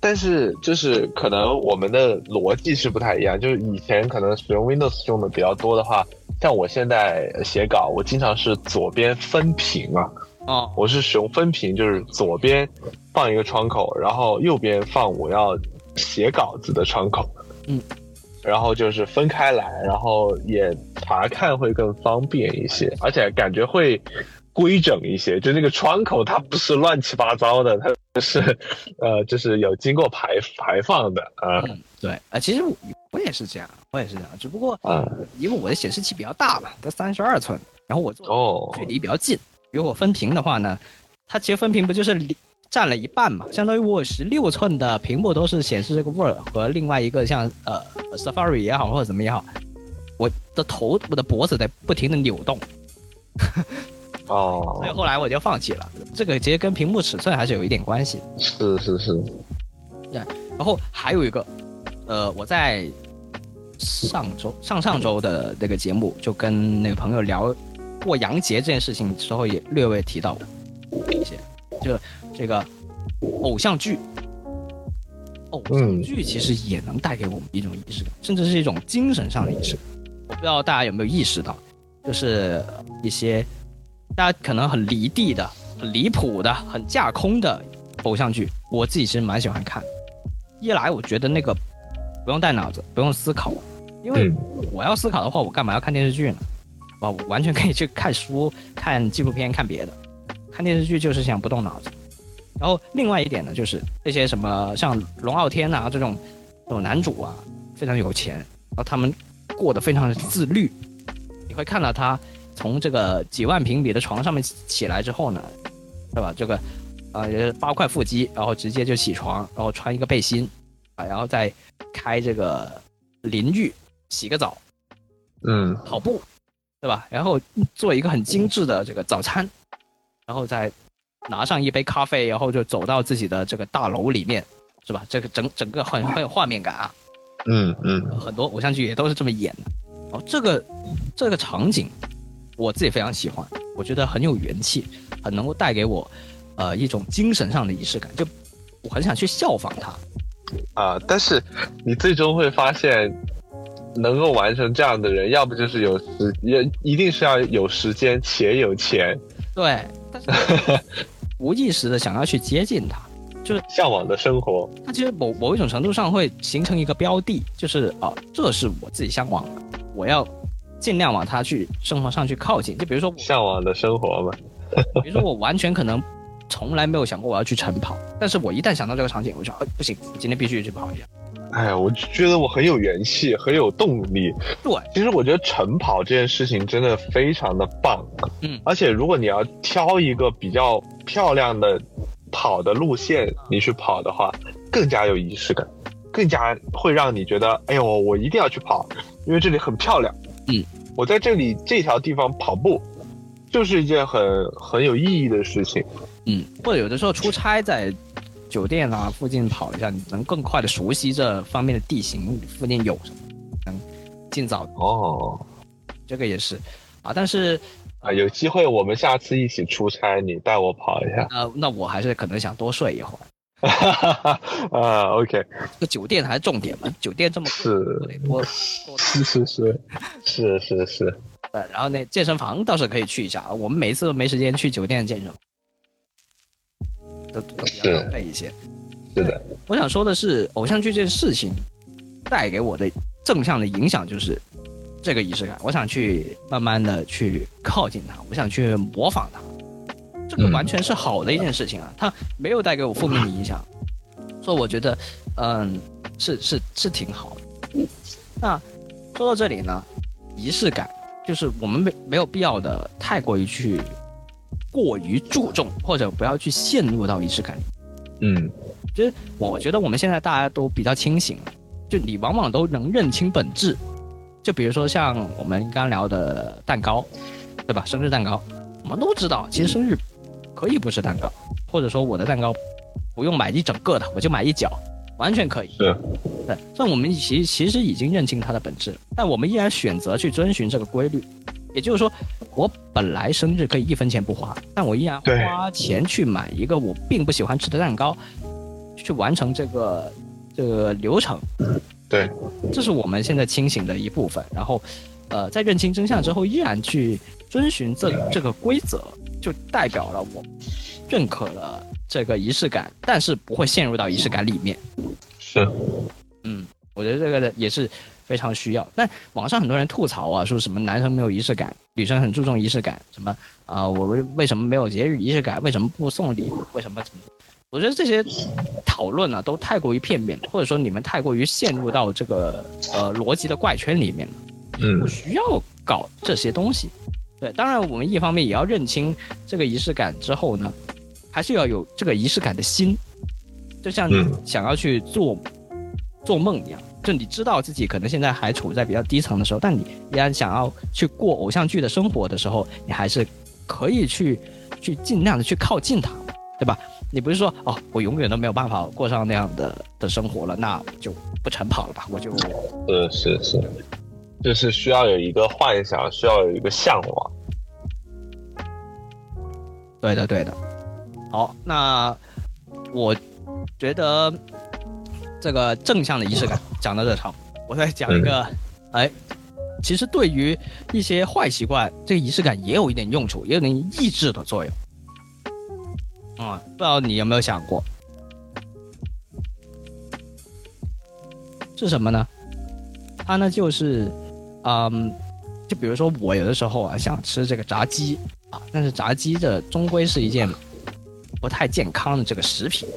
但是就是可能我们的逻辑是不太一样。就是以前可能使用 Windows 用的比较多的话，像我现在写稿，我经常是左边分屏啊，哦，我是使用分屏，就是左边放一个窗口，然后右边放我要写稿子的窗口。嗯，[LAUGHS] 然后就是分开来，然后也查看会更方便一些，而且感觉会规整一些。就那个窗口它不是乱七八糟的，它是呃就是有经过排排放的啊嗯，对，呃，其实我我也是这样，我也是这样，只不过啊因为我的显示器比较大嘛，它三十二寸，然后我做哦距离比较近，如果分屏的话呢，它其实分屏不就是离占了一半嘛？相当于我十六寸的屏幕都是显示这个 Word 和另外一个像呃 Safari 也好或者怎么也好，我的头我的脖子在不停的扭动，[LAUGHS] 哦所以，后来我就放弃了。这个其实跟屏幕尺寸还是有一点关系。是是是，然后还有一个，呃，我在上周上上周的那个节目就跟那个朋友聊过洋节这件事情之后，也略微提到过一些，就这个偶像剧，偶像剧其实也能带给我们一种仪式感，甚至是一种精神上的仪式感。我不知道大家有没有意识到，就是一些大家可能很离地的、很离谱的、很架空的偶像剧，我自己其实蛮喜欢看。一来我觉得那个不用带脑子，不用思考，因为嗯我要思考的话，我干嘛要看电视剧呢？啊，我完全可以去看书、看纪录片、看别的。看电视剧就是想不动脑子，然后另外一点呢，就是那些什么像龙傲天啊这种这种男主啊，非常有钱，然后他们过得非常的自律。你会看到他从这个几万平米的床上面起来之后呢，对吧？这个呃八块腹肌，然后直接就起床，然后穿一个背心啊，然后再开这个淋浴洗个澡，嗯跑步，对吧？然后做一个很精致的这个早餐，然后再拿上一杯咖啡，然后就走到自己的这个大楼里面，是吧？这个整整个很很有画面感啊。嗯嗯很多偶像剧也都是这么演的。哦，这个这个场景我自己非常喜欢，我觉得很有元气，很能够带给我呃一种精神上的仪式感，就我很想去效仿他。啊，但是你最终会发现，能够完成这样的人，要不就是有时，也一定是要有时间且有钱，对，但是无意识的想要去接近它，向往的生活。它其实某某一种程度上会形成一个标的，就是啊、这是我自己向往的，我要尽量往它去生活上去靠近。就比如说我向往的生活嘛。[LAUGHS] 比如说我完全可能从来没有想过我要去晨跑，但是我一旦想到这个场景，我就啊不行，今天必须去跑一下。哎呀，我就觉得我很有元气，很有动力。对，其实我觉得晨跑这件事情真的非常的棒，嗯而且如果你要挑一个比较漂亮的跑的路线，你去跑的话，更加有仪式感，更加会让你觉得，哎呦，我一定要去跑，因为这里很漂亮。嗯，我在这里这条地方跑步，就是一件很很有意义的事情。嗯，或者有的时候出差在酒店啊附近跑一下，你能更快的熟悉这方面的地形，附近有什么，能尽早哦，这个也是啊。但是啊，有机会我们下次一起出差，你带我跑一下。呃，那我还是可能想多睡一会儿。[LAUGHS] 啊，OK，这个酒店还是重点嘛，酒店这么贵，是我是是是是是是，对，然后那健身房倒是可以去一下，我们每次都没时间去酒店健身，都都比较是浪费一些。是的，我想说的是，偶像剧这件事情带给我的正向的影响就是这个仪式感。我想去慢慢的去靠近它，我想去模仿它，这个嗯完全是好的一件事情啊，它没有带给我负面的影响，所以我觉得，嗯，是是是挺好的。那说到这里呢，仪式感就是我们没没有必要的太过于去过于注重，或者不要去陷入到仪式感里。嗯其实我觉得我们现在大家都比较清醒，就你往往都能认清本质。就比如说像我们刚刚聊的蛋糕，对吧？生日蛋糕，我们都知道，其实生日可以不是蛋糕，或者说我的蛋糕不用买一整个的，我就买一角，完全可以。是，对，所以我们其其实已经认清它的本质，但我们依然选择去遵循这个规律。也就是说，我本来生日可以一分钱不花，但我依然对花钱去买一个我并不喜欢吃的蛋糕，去完成这个这个流程。对，这是我们现在清醒的一部分。然后，呃，在认清真相之后，依然去遵循这这个规则，就代表了我认可了这个仪式感，但是不会陷入到仪式感里面。是，嗯，我觉得这个也是非常需要。但网上很多人吐槽啊，说什么男生没有仪式感，女生很注重仪式感，什么啊、我为为什么没有节日仪式感？为什么不送礼物？为什么怎么？我觉得这些讨论呢、都太过于片面，或者说你们太过于陷入到这个呃逻辑的怪圈里面了，嗯不需要搞这些东西。对，当然我们一方面也要认清这个仪式感之后呢，还是要有这个仪式感的心，就像想要去做做梦一样，就你知道自己可能现在还处在比较低层的时候，但你依然想要去过偶像剧的生活的时候，你还是可以去去尽量的去靠近它，对吧？你不是说哦，我永远都没有办法过上那样的的生活了，那就不晨跑了吧，我就是是是，就是需要有一个幻想，需要有一个向往。对的，对的。好，那我觉得这个正向的仪式感讲到这头，我再讲一个，哎，其实对于一些坏习惯，这个仪式感也有一点用处，也有点抑制的作用。啊、不知道你有没有想过，是什么呢？它呢就是，嗯，就比如说我有的时候啊想吃这个炸鸡啊，但是炸鸡这终归是一件不太健康的这个食品。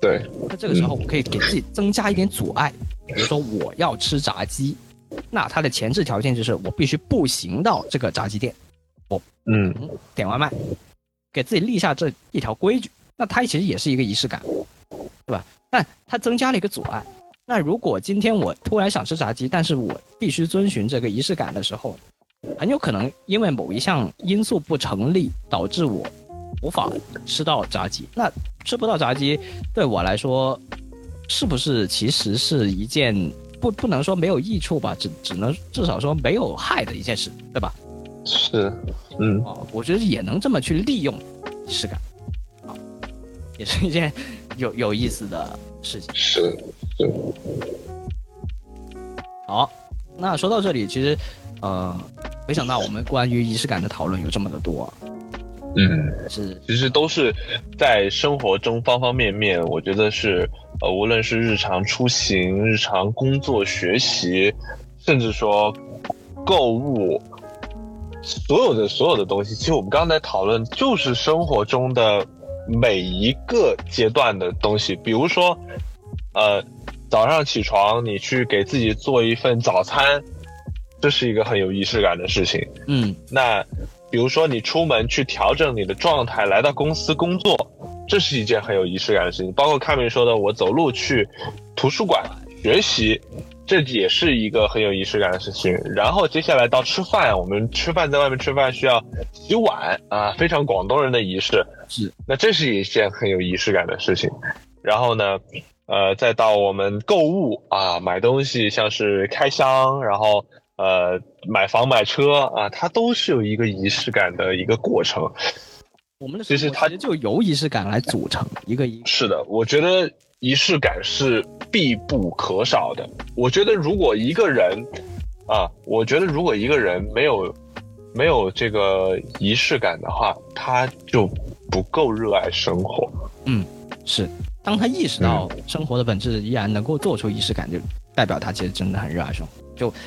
对，那这个时候我可以给自己增加一点阻碍，比如说我要吃炸鸡，那它的前置条件就是我必须步行到这个炸鸡店，我嗯点外卖，给自己立下这一条规矩。那它其实也是一个仪式感，对吧？但它增加了一个阻碍。那如果今天我突然想吃炸鸡，但是我必须遵循这个仪式感的时候，很有可能因为某一项因素不成立，导致我无法吃到炸鸡。那吃不到炸鸡对我来说，是不是其实是一件不不能说没有益处吧？只只能至少说没有害的一件事，对吧？是，嗯哦，我觉得也能这么去利用仪式感，啊，也是一件有有意思的事情。是是，好，那说到这里，其实，呃，没想到我们关于仪式感的讨论有这么的多啊，嗯。是其实都是在生活中方方面面，我觉得是呃，无论是日常出行、日常工作、学习，甚至说购物，所有的所有的东西，其实我们刚才讨论就是生活中的每一个阶段的东西。比如说，呃，早上起床你去给自己做一份早餐，这是一个很有仪式感的事情。嗯那比如说你出门去调整你的状态，来到公司工作，这是一件很有仪式感的事情。包括卡米说的，我走路去图书馆学习，这也是一个很有仪式感的事情。然后接下来到吃饭，我们吃饭在外面吃饭需要洗碗啊，非常广东人的仪式。是，那这是一件很有仪式感的事情。然后呢，呃，再到我们购物啊，买东西，像是开箱，然后呃买房买车啊，它都是有一个仪式感的一个过程。我们的其实它就由仪式感来组成一个仪。是的，我觉得仪式感是必不可少的。我觉得如果一个人啊，我觉得如果一个人没有没有这个仪式感的话，他就不够热爱生活。嗯是，当他意识到生活的本质依然能够做出仪式感，就代表他其实真的很热爱生活。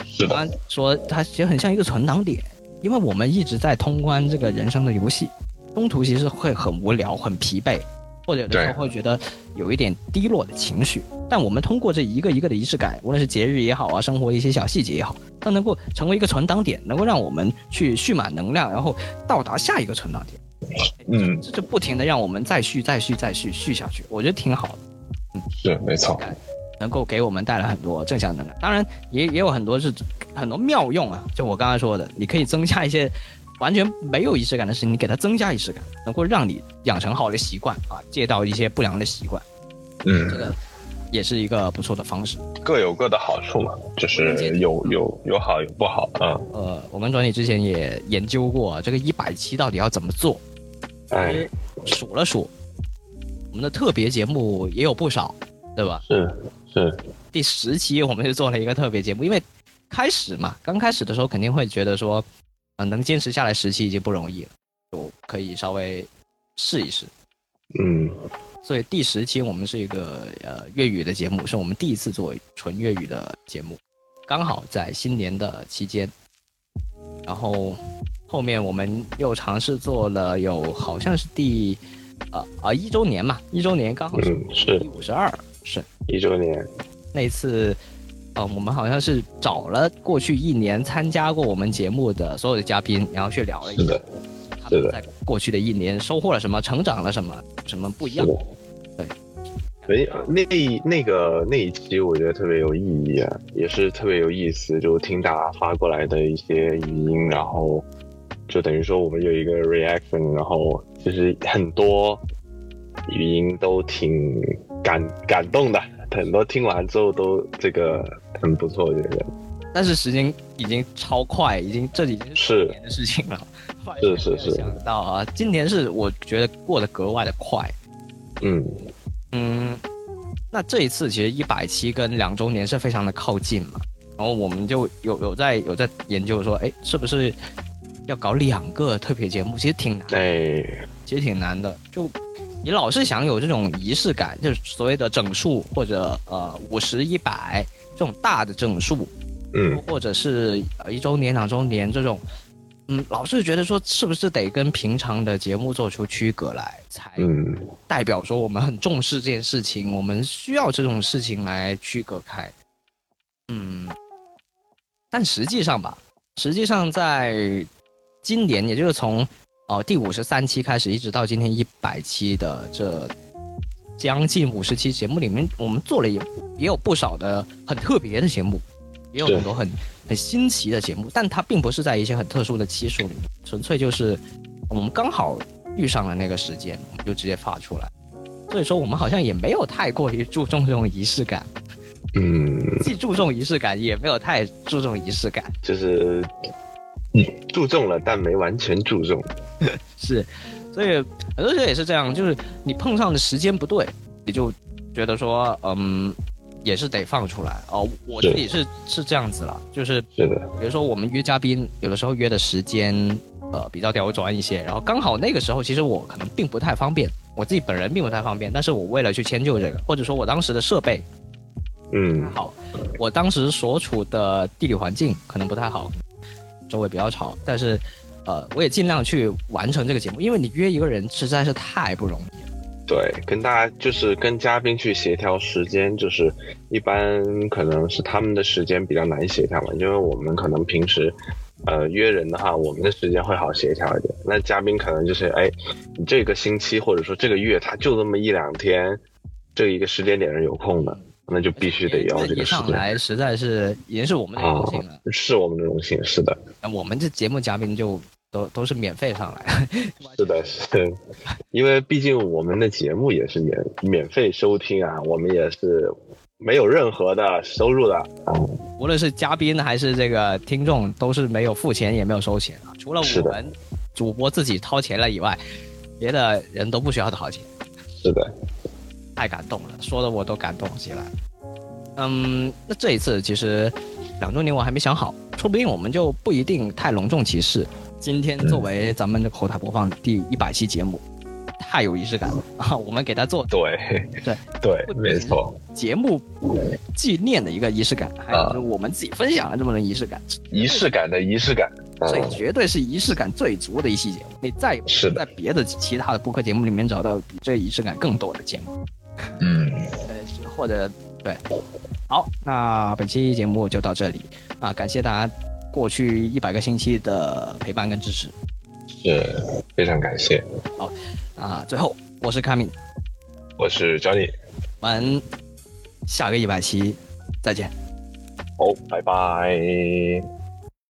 是的，刚刚说它其实很像一个存档点，因为我们一直在通关这个人生的游戏，中途其实会很无聊、很疲惫，或者有的时候会觉得有一点低落的情绪。但我们通过这一个一个的仪式感，无论是节日也好啊，生活的一些小细节也好，它能够成为一个存档点，能够让我们去蓄满能量，然后到达下一个存档点。嗯，这就不停的让我们再续、再续、再续续下去，我觉得挺好的。嗯是没错。能够给我们带来很多正向能量。当然也也有很多是很多妙用啊，就我刚才说的，你可以增加一些完全没有仪式感的事情，你给它增加仪式感，能够让你养成好的习惯啊，戒掉一些不良的习惯，嗯这嗯，个也是一个不错的方式。各有各的好处嘛，就是有有有好有不好啊。呃，我跟转你之前也研究过这个一百期到底要怎么做，哎，数了数，我们的特别节目也有不少，对吧？是是，第十期我们就做了一个特别节目，因为开始嘛，刚开始的时候肯定会觉得说，呃，能坚持下来十期已经不容易了，就可以稍微试一试。嗯。所以第十期我们是一个呃粤语的节目，是我们第一次做纯粤语的节目，刚好在新年的期间，然后后面我们又尝试做了有好像是第啊啊一周年嘛，一周年刚好是嗯，是。第五十二，是。一周年，那一次，呃，我们好像是找了过去一年参加过我们节目的所有的嘉宾，然后去聊了一下是的，是的。他们在过去的一年收获了什么，成长了什么，什么不一样。对，所以，那那个那一期我觉得特别有意义啊，也是特别有意思，就听大家发过来的一些语音，然后就等于说我们有一个 reaction，然后其实很多语音都挺感感动的，很多听完之后都这个很不错，我觉得但是时间已经超快，已经这已经是年的事情了。[LAUGHS] 是是是想到啊，今年是我觉得过得格外的快。嗯嗯，那这一次其实一百期跟两周年是非常的靠近嘛，然后我们就有有在有在研究说，哎，是不是要搞两个特别节目？其实挺难的，哎其实挺难的。就你老是想有这种仪式感，就是所谓的整数或者呃五十、一百这种大的整数，嗯或者是呃一周年、两周年这种嗯，老是觉得说是不是得跟平常的节目做出区隔来，才嗯代表说我们很重视这件事情，我们需要这种事情来区隔开。嗯，但实际上吧，实际上在今年，也就是从呃第五十三期开始，一直到今天一百期的这将近五十期节目里面，我们做了也也有不少的很特别的节目，也有很多很很新奇的节目，但它并不是在一些很特殊的期数里面，纯粹就是我们刚好遇上了那个时间，我们就直接发出来。所以说，我们好像也没有太过于注重这种仪式感，嗯，既注重仪式感，也没有太注重仪式感。就是嗯 [LAUGHS] 注重了，但没完全注重。[LAUGHS] 是，所以很多时候也是这样，就是你碰上的时间不对，你就觉得说，嗯，也是得放出来哦。我自己是是这样子了，就是是的，比如说我们约嘉宾，有的时候约的时间呃比较刁钻一些，然后刚好那个时候其实我可能并不太方便，我自己本人并不太方便，但是我为了去迁就这个，或者说我当时的设备嗯好，我当时所处的地理环境可能不太好，周围比较吵，但是呃我也尽量去完成这个节目，因为你约一个人实在是太不容易了。对，跟大家就是跟嘉宾去协调时间，就是一般可能是他们的时间比较难协调嘛，因为我们可能平时。呃，约人的话，我们的时间会好协调一点。那嘉宾可能就是，哎，你这个星期或者说这个月，他就这么一两天，这一个时间点是有空的，那就必须得要这一。上来实在是已经是我们的荣幸了，是我们的荣幸，是的，那我们这节目嘉宾就都都是免费上来，[LAUGHS] 是的，是，因为毕竟我们的节目也是免免费收听啊，我们也是没有任何的收入的啊。无论是嘉宾还是这个听众，都是没有付钱也没有收钱啊，除了我们主播自己掏钱了以外，别的人都不需要掏钱，是的，太感动了，说的我都感动起来。嗯，那这一次其实两周年我还没想好，说不定我们就不一定太隆重其事。今天作为咱们的口台播放第一百期节目，太有仪式感了啊！[LAUGHS] 我们给他做对，对对，没错，节目纪念的一个仪式感，还有就是我们自己分享的这么的仪式感，仪式感的仪式感。所以嗯绝对是仪式感最足的一期节目。你再也不是在别的其他的播客节目里面找到比这仪式感更多的节目。嗯，[LAUGHS] 呃，或者对，好，那本期节目就到这里啊，感谢大家过去一百个星期的陪伴跟支持是非常感谢，好啊。最后，我是卡米，我是 Johnny，我们下个一百期再见。好，拜拜。